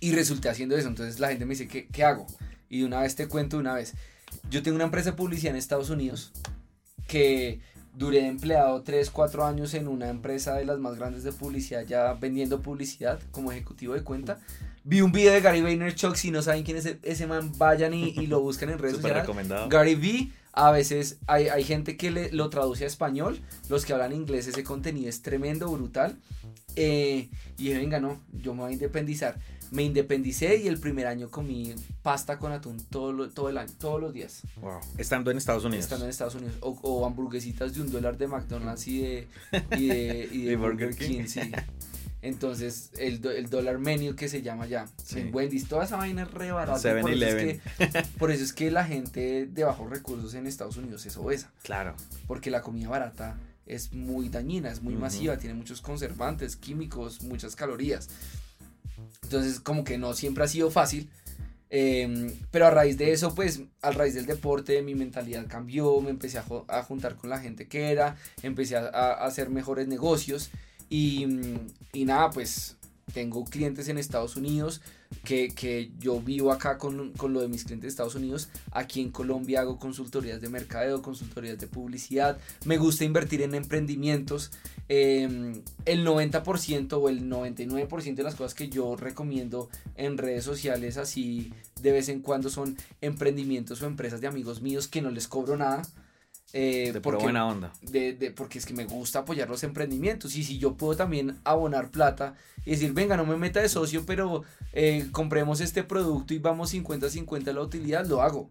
y resulté haciendo eso entonces la gente me dice ¿qué, qué hago? Y de una vez te cuento una vez yo tengo una empresa de publicidad en Estados Unidos que duré de empleado 3, 4 años en una empresa de las más grandes de publicidad, ya vendiendo publicidad como ejecutivo de cuenta. Vi un video de Gary Vaynerchuk, si no saben quién es ese, man, vayan y, y lo buscan en redes [laughs] sociales.
recomendado.
Gary V, a veces hay, hay gente que le, lo traduce a español, los que hablan inglés, ese contenido es tremendo, brutal. Eh, y dije, venga, no, yo me voy a independizar. Me independicé y el primer año comí pasta con atún todo, todo el año, todos los días.
Wow. Estando en Estados Unidos.
Estando en Estados Unidos. O, o hamburguesitas de un dólar de McDonald's y de, y de, y [laughs] de
De
Burger,
Burger
King.
King.
sí. Entonces, el, el dólar menu que se llama ya.
Sí.
En Wendy's, toda esa vaina es re barata. y Por, eso es
7-Eleven.
que, por eso es que la gente de bajos recursos en Estados Unidos es obesa.
Claro.
Porque la comida barata es muy dañina, es muy
Ujú.
masiva, tiene muchos conservantes, químicos, muchas calorías. Entonces, como que no siempre ha sido fácil. eh, pero a raíz de eso, pues, a raíz del deporte, mi mentalidad cambió, me empecé a, juntar con la gente que era, empecé a, a hacer mejores negocios y, y nada, pues, tengo clientes en Estados Unidos que, que yo vivo acá con, con lo de mis clientes de Estados Unidos. Aquí en Colombia hago consultorías de mercadeo, consultorías de publicidad. Me gusta invertir en emprendimientos. Eh, el 90% o el 99% de las cosas que yo recomiendo en redes sociales así de vez en cuando son emprendimientos o empresas de amigos míos que no les cobro nada. Eh,
De pura buena onda.
de, de- porque es que me gusta apoyar los emprendimientos y si yo puedo también abonar plata y decir, venga, no me meta de socio, pero eh, compremos este producto y vamos 50-50 la utilidad, lo hago.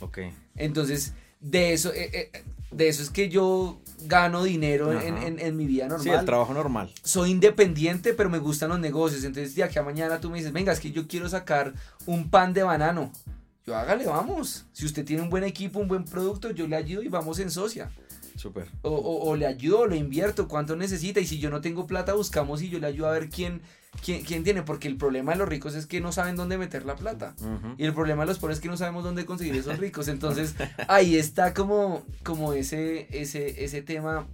Ok.
Entonces, de eso, eh, eh, de eso es que yo gano dinero en, en- en mi vida normal.
Sí, el trabajo normal.
Soy independiente, pero me gustan los negocios. Entonces, de aquí a mañana tú me dices, venga, es que yo quiero sacar un pan de banano. Yo hágale, vamos. Si usted tiene un buen equipo, un buen producto, yo le ayudo y vamos en socia.
Súper.
O, o- o le ayudo, o le invierto, cuánto necesita. Y si yo no tengo plata, buscamos y yo le ayudo a ver quién, quién, quién tiene. Porque el problema de los ricos es que no saben dónde meter la plata. Y el problema de los pobres es que no sabemos dónde conseguir esos ricos. Entonces, ahí está como, como ese, ese, ese tema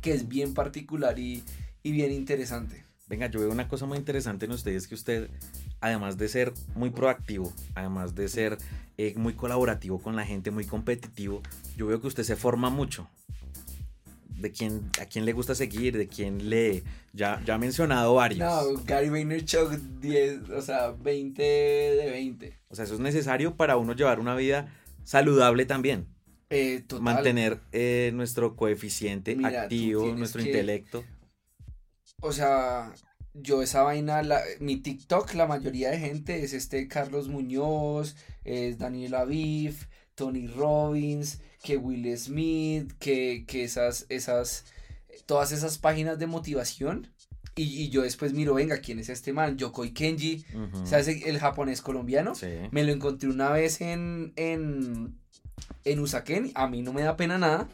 que es bien particular y, y bien interesante.
Venga, yo veo una cosa muy interesante en ustedes que usted, además de ser muy proactivo, además de ser eh, muy colaborativo con la gente, muy competitivo, yo veo que usted se forma mucho. De quién, a quién le gusta seguir, de quién lee. Ya, ya ha mencionado varios.
No, Gary Vaynerchuk 10, o sea, 20 de 20.
O sea, eso es necesario para uno llevar una vida saludable también.
Eh, total.
Mantener eh, nuestro coeficiente
Mira,
activo, nuestro
que-
intelecto.
O sea, yo esa vaina, la, mi TikTok, la mayoría de gente es este Carlos Muñoz, es Daniel Aviv, Tony Robbins, que Will Smith, que, que esas, esas, todas esas páginas de motivación. Y, y yo después miro, venga, ¿quién es este man? Yokoi Kenji,
Ujú.
¿sabes el, el japonés colombiano?
Sí.
Me lo encontré una vez en, en, en Usaquén, a mí no me da pena nada.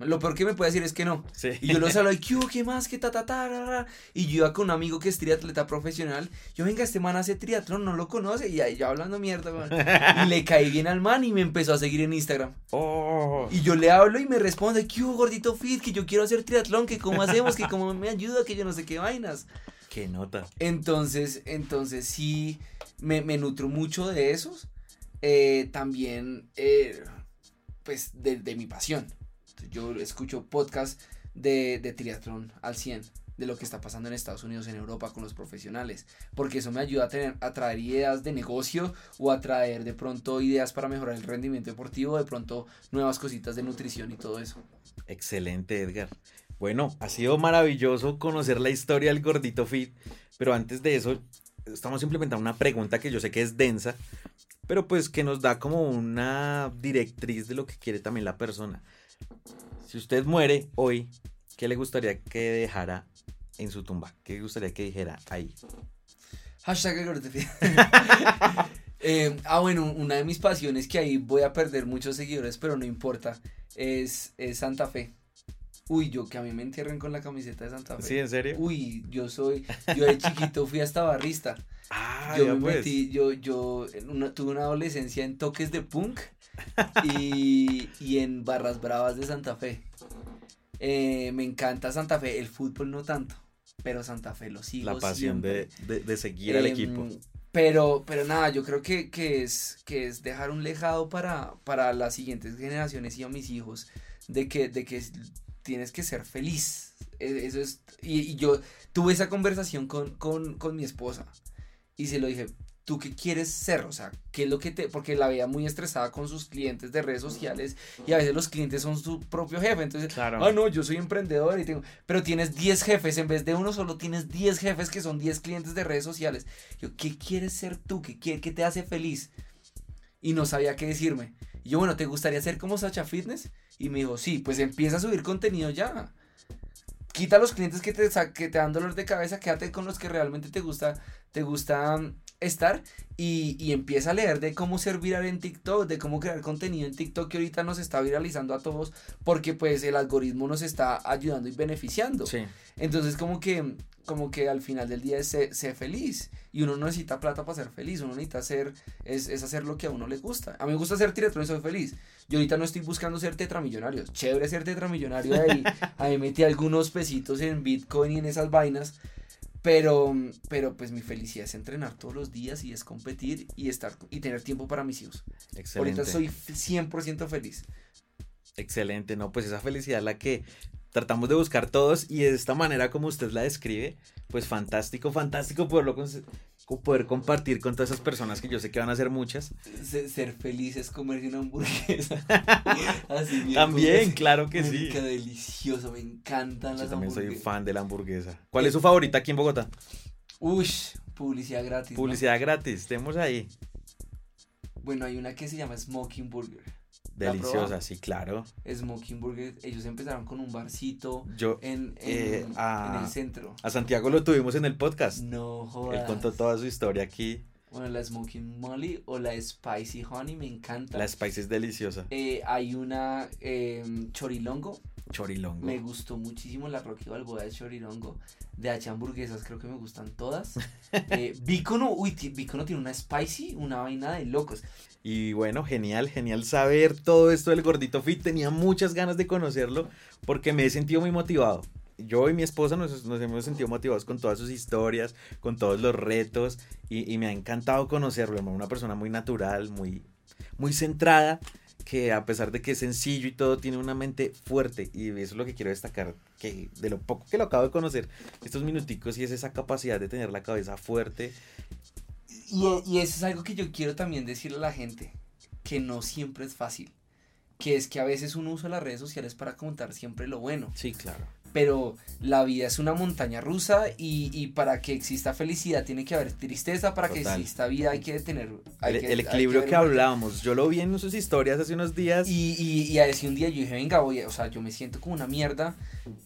Lo peor que me puede decir es que no.
Sí.
Y yo lo saludo, y ¿qué? ¿Qué más? ¿Qué ta, ta, ta, ra, ra? Y yo iba con un amigo que es triatleta profesional. Yo, venga, este man hace triatlón, no lo conoce. Y ahí yo hablando mierda, man. [laughs] Y le caí bien al man y me empezó a seguir en Instagram.
Oh.
Y yo le hablo y me responde, ¿qué gordito fit? Que yo quiero hacer triatlón, que cómo hacemos, que cómo me ayuda, que yo no sé qué vainas.
Qué nota.
Entonces, entonces sí, me, me nutro mucho de esos. Eh, también, eh, pues, de, de mi pasión. Yo escucho podcast de, de triatlón al 100, de lo que está pasando en Estados Unidos, en Europa, con los profesionales. Porque eso me ayuda a, tener, a traer ideas de negocio o a traer de pronto ideas para mejorar el rendimiento deportivo, de pronto nuevas cositas de nutrición y todo eso.
Excelente, Edgar. Bueno, ha sido maravilloso conocer la historia del gordito fit, pero antes de eso, estamos implementando una pregunta que yo sé que es densa, pero pues que nos da como una directriz de lo que quiere también la persona. Si usted muere hoy, ¿qué le gustaría que dejara en su tumba? ¿Qué le gustaría que dijera ahí?
Hashtag. [laughs] Eh, ah, bueno, una de mis pasiones que ahí voy a perder muchos seguidores, pero no importa, es, es Santa Fe. Uy, yo que a mí me entierren con la camiseta de Santa Fe.
¿Sí, en serio?
Uy, yo soy, yo de chiquito fui hasta barrista. [laughs]
Ah,
yo
ya
me
pues.
metí, yo, yo una- tuve una adolescencia en toques de punk y, y en barras bravas de Santa Fe. Eh, me encanta Santa Fe, el fútbol no tanto, pero Santa Fe lo sigo
La pasión de, de- de seguir al
Em,
equipo.
Pero, pero nada, yo creo que, que es, que es dejar un legado para, para las siguientes generaciones y a mis hijos de que, de que tienes que ser feliz. E- Eso es, y, y yo tuve esa conversación con, con, con mi esposa y se lo dije, ¿tú qué quieres ser? O sea, ¿qué es lo que te...? Porque la veía muy estresada con sus clientes de redes sociales y a veces los clientes son su propio jefe. Entonces,
Claro.
ah, no, yo soy emprendedor y tengo... Pero tienes 10 jefes, en vez de uno solo tienes 10 jefes que son 10 clientes de redes sociales. Yo, ¿qué quieres ser tú? ¿Qué, qué, qué te hace feliz? Y no sabía qué decirme. Y yo, bueno, ¿te gustaría ser como Sacha Fitness? Y me dijo, sí, pues empieza a subir contenido ya. Quita los clientes que te, que te dan dolor de cabeza, quédate con los que realmente te gusta, te gusta mm, estar y, y empieza a leer de cómo ser viral en TikTok, de cómo crear contenido en TikTok que ahorita nos está viralizando a todos porque pues el algoritmo nos está ayudando y beneficiando.
Sí.
Entonces como que, como que al final del día es ser, ser feliz y uno no necesita plata para ser feliz, uno necesita hacer, es, es hacer lo que a uno le gusta. A mí me gusta ser triatlón y soy feliz. Yo ahorita no estoy buscando ser tetramillonario. Chévere ser tetramillonario ahí. [laughs] ahí metí algunos pesitos en Bitcoin y en esas vainas. Pero, pero pues mi felicidad es entrenar todos los días y es competir y estar y tener tiempo para mis hijos.
Excelente.
Ahorita soy f- 100% feliz.
Excelente, no, pues esa felicidad la que tratamos de buscar todos y de esta manera como usted la describe, pues fantástico, fantástico poderlo poder compartir con todas esas personas que yo sé que van a ser muchas.
Se- Ser feliz es comerse una hamburguesa. [laughs] Así bien
También, claro que sí.
Delicioso, me encantan
Yo
las
también soy fan de la hamburguesa. ¿Cuál es su favorita aquí en Bogotá?
Ush, publicidad gratis. ¿no?
Publicidad gratis, tenemos ahí.
Bueno, hay una que se llama Smoking Burger. ¿La ha
Deliciosa, sí, claro.
Smoking Burger, ellos empezaron con un barcito
Yo
en, en,
eh, a,
en el centro.
a Santiago lo tuvimos en el podcast.
No
Él
jodas.
contó toda su historia aquí.
Bueno, la Smoking Molly o la Spicy Honey me encanta.
La Spice es deliciosa.
Eh, hay una em, Chorilongo.
Chorilongo.
Me gustó muchísimo la Rocky Balboa de Chorilongo. De H hamburguesas, creo que me gustan todas. [laughs] Eh, Bícono, uy, Bícono tiene una spicy, una vaina de locos.
Y bueno, genial, genial saber todo esto del gordito fit. Tenía muchas ganas de conocerlo porque me he sentido muy motivado. Yo y mi esposa nos, nos hemos sentido motivados con todas sus historias, con todos los retos y, y me ha encantado conocerlo, hermano. Una persona muy natural, muy, muy centrada, que a pesar de que es sencillo y todo, tiene una mente fuerte y eso es lo que quiero destacar, que de lo poco que lo acabo de conocer estos minuticos y es esa capacidad de tener la cabeza fuerte.
Y, y eso es algo que yo quiero también decirle a la gente. que no siempre es fácil. Que es que a veces uno usa las redes sociales para contar siempre lo bueno.
Sí, claro.
Pero la vida es una montaña rusa y, y para que exista felicidad tiene que haber tristeza, para que exista vida hay que tener... hay
El,
que-
el equilibrio que, hablábamos, yo lo vi en sus historias hace unos días.
Y, y, y a decir un día yo dije, venga, voy, o sea, yo me siento como una mierda,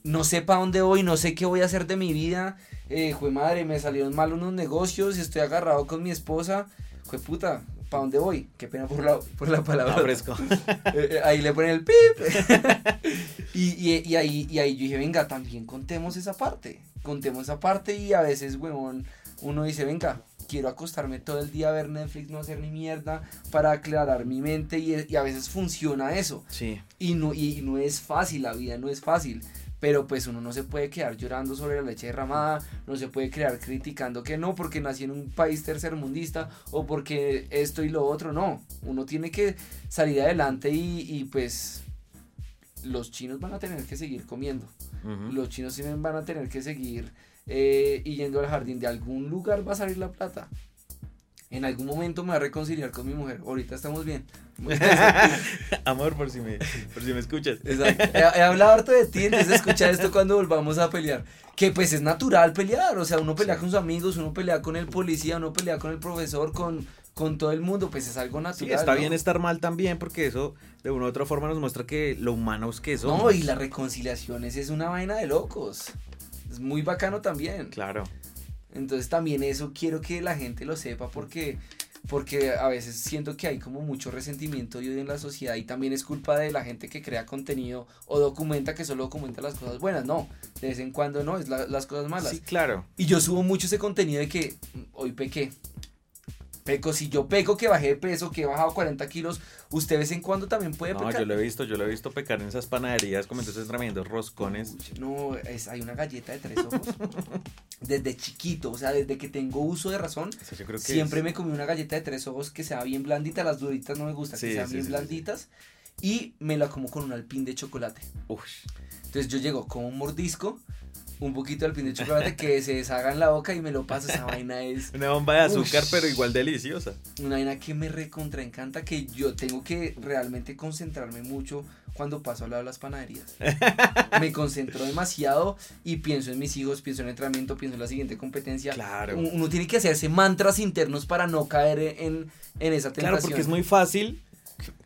no sé para dónde voy, no sé qué voy a hacer de mi vida, eh, jue madre, me salieron mal unos negocios, estoy agarrado con mi esposa, jue puta, ¿para dónde voy? Qué pena por la, por la palabra.
Ah, fresco. [laughs]
Eh, eh, ahí le ponen el pip. [laughs] y, y, y ahí, y ahí yo dije, venga, también contemos esa parte, contemos esa parte y a veces, huevón, uno dice, venga, quiero acostarme todo el día a ver Netflix, no hacer ni mierda para aclarar mi mente y, y a veces funciona eso.
Sí.
Y no, y no es fácil, la vida no es fácil. Pero pues uno no se puede quedar llorando sobre la leche derramada, no se puede quedar criticando que no, porque nací en un país tercermundista o porque esto y lo otro, no. Uno tiene que salir adelante y, y, pues los chinos van a tener que seguir comiendo. Los chinos van a tener que seguir eh, yendo al jardín. De algún lugar va a salir la plata. En algún momento me voy a reconciliar con mi mujer. Ahorita estamos bien. [laughs]
Amor, por si me, por si me escuchas.
Exacto. He, he hablado harto de ti, entonces escucha esto cuando volvamos a pelear. Que pues es natural pelear, o sea, uno pelea con sus amigos, uno pelea con el policía, uno pelea con el profesor, con, con todo el mundo, pues es algo
Sí,
natural.
está
¿no?
bien estar mal también porque eso de una u otra forma nos muestra que lo humanos que somos.
No, y las reconciliaciones es una vaina de locos. Es muy bacano también.
Claro.
Entonces también eso quiero que la gente lo sepa porque porque a veces siento que hay como mucho resentimiento y odio en la sociedad y también es culpa de la gente que crea contenido o documenta que solo documenta las cosas buenas, no, de vez en cuando no, es la- las cosas malas.
Sí, claro.
Y yo subo mucho ese contenido de que hoy pequé. Peco, si yo peco que bajé de peso, que he bajado 40 kilos, usted de vez en cuando también puede
No,
pecar.
yo lo he visto, yo lo he visto pecar en esas panaderías comiendo esos tremendos roscones.
No, es, hay una galleta de tres ojos. [laughs] desde chiquito, o sea, desde que tengo uso de razón,
yo creo que
siempre
es-
me comí una galleta de tres ojos que sea bien blandita. Las duritas no me gustan,
Sí,
que sean
sí,
bien
sí,
blanditas. Y me la como con un alpín de chocolate.
Uf.
Entonces yo llego con un mordisco, un poquito de alpín de chocolate que se deshaga en la boca y me lo paso. Esa vaina es [laughs]
Una bomba de azúcar,
Ush.
pero igual deliciosa.
una vaina que me recontra encanta, que yo tengo que realmente concentrarme mucho cuando paso al lado de las panaderías. [laughs] me concentro demasiado y pienso en mis hijos, pienso en el entrenamiento, pienso en la siguiente competencia.
Claro.
Un- Uno tiene que hacerse mantras internos para no caer en, en esa tentación.
Claro, porque es muy fácil,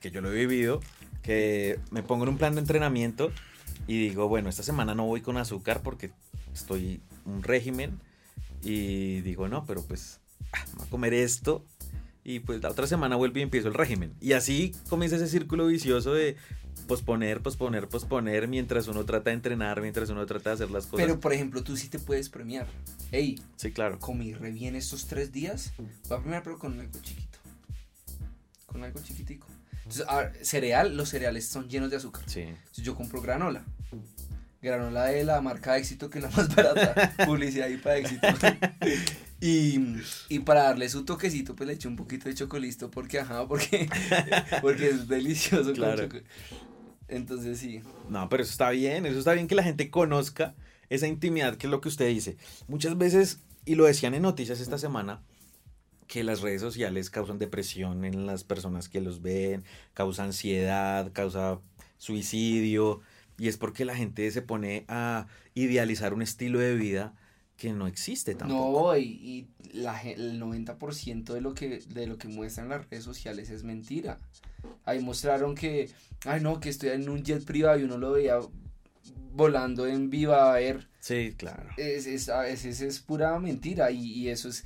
que yo lo he vivido, que me pongo en un plan de entrenamiento y digo, bueno, esta semana no voy con azúcar porque estoy un régimen y digo, no, pero pues ah, voy a comer esto y pues la otra semana vuelvo y empiezo el régimen. Y así comienza ese círculo vicioso de posponer, posponer, posponer mientras uno trata de entrenar, mientras uno trata de hacer las cosas.
Pero, por ejemplo, tú sí te puedes premiar. Ey,
sí, claro.
comí re bien estos tres días. Voy a premiar, pero con algo chiquito. Con algo chiquitico. Entonces, a ver, cereal, los cereales son llenos de azúcar.
Sí.
Entonces, yo compro granola. Granola de la marca éxito, que es la más barata. [laughs] Publicidad ahí para éxito. [laughs] Y, y para darle su toquecito, pues le eché un poquito de chocolisto, porque ajá, porque, [laughs] porque es delicioso.
Claro.
Entonces, sí.
No, pero eso está bien, eso está bien que la gente conozca esa intimidad, que es lo que usted dice. Muchas veces, y lo decían en noticias esta semana, que las redes sociales causan depresión en las personas que los ven, causa ansiedad, causa suicidio, y es porque la gente se pone a idealizar un estilo de vida que no existe tampoco.
No, y, y la, el 90% de lo, que, de lo que muestran las redes sociales es mentira. Ahí mostraron que, ay no, que estoy en un jet privado y uno lo veía volando en Viva Air.
Sí, claro.
Es, es- a veces es pura mentira y, y eso es...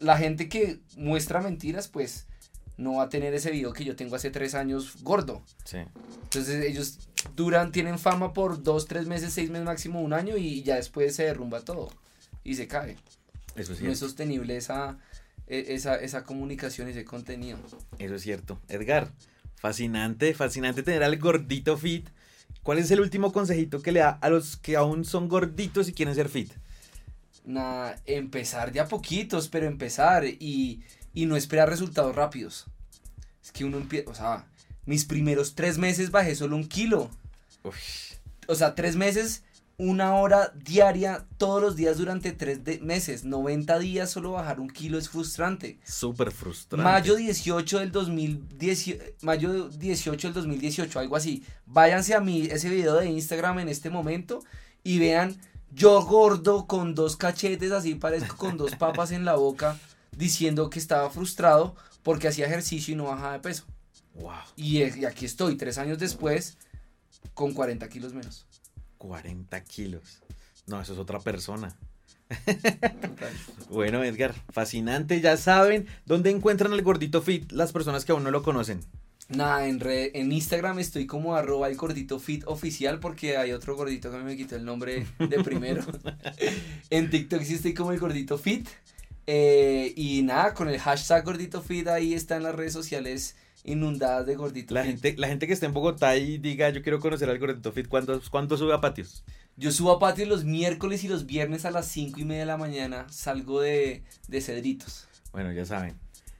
La gente que muestra mentiras, pues no va a tener ese video que yo tengo hace tres años gordo.
Sí.
Entonces ellos duran, tienen fama por dos, tres meses, seis meses máximo, un año y ya después se derrumba todo y se cae.
Eso es
No es sostenible esa, e- esa, esa comunicación, ese contenido.
Eso es cierto. Edgar, fascinante, fascinante tener al gordito fit. ¿Cuál es el último consejito que le da a los que aún son gorditos y quieren ser fit?
Nada, empezar de a poquitos, pero empezar y, y no esperar resultados rápidos. Es que uno empieza, o sea, mis primeros tres meses bajé solo un kilo. O sea, tres meses una hora diaria todos los días durante tres meses. 90 días solo bajar un kilo es frustrante.
Súper frustrante.
Mayo 18 del 2018, mayo 18 del 2018, algo así. Váyanse a mi ese video de Instagram en este momento y vean yo gordo con dos cachetes así parezco con dos papas en la boca diciendo que estaba frustrado porque hacía ejercicio y no bajaba de peso.
Wow.
Y, y aquí estoy tres años después con 40 kilos menos.
40 kilos. No, eso es otra persona. [laughs] Bueno, Edgar, fascinante. Ya saben dónde encuentran el gordito fit las personas que aún no lo conocen.
Nada, en, re- en Instagram estoy como arroba el gordito fit oficial porque hay otro gordito que me quitó el nombre de [laughs] primero. [laughs] en TikTok sí estoy como el gordito fit. Eh, y nada, con el hashtag gordito fit ahí están las redes sociales inundadas de gordito
La
fit.
gente, la gente que esté en Bogotá y diga, yo quiero conocer al gordito fit, ¿cuánto, cuánto sube a patios?
Yo subo a patio los miércoles y los viernes a las 5 y media de la mañana. Salgo de, de Cedritos.
Bueno, ya saben.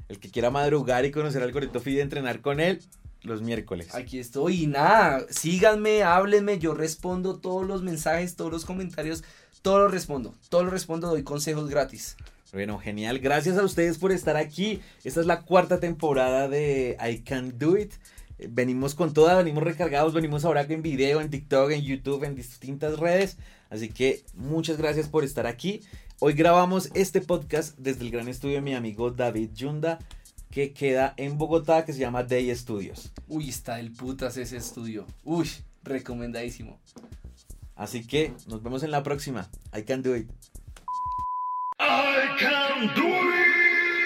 El que quiera madrugar y conocer al gordito fit y entrenar con él, los miércoles.
Aquí estoy y nada, síganme, háblenme, yo respondo todos los mensajes, todos los comentarios, todo lo respondo, todo lo respondo, doy consejos gratis.
Bueno, genial. Gracias a ustedes por estar aquí. Esta es la cuarta temporada de I Can Do It. Venimos con toda, venimos recargados, venimos ahora en video, en TikTok, en YouTube, en distintas redes. Así que muchas gracias por estar aquí. Hoy grabamos este podcast desde el gran estudio de mi amigo David Yunda, que queda en Bogotá, que se llama Day Studios.
Uy, está del putas ese estudio. Uy, recomendadísimo.
Así que nos vemos en la próxima. I Can Do It.
I can do it!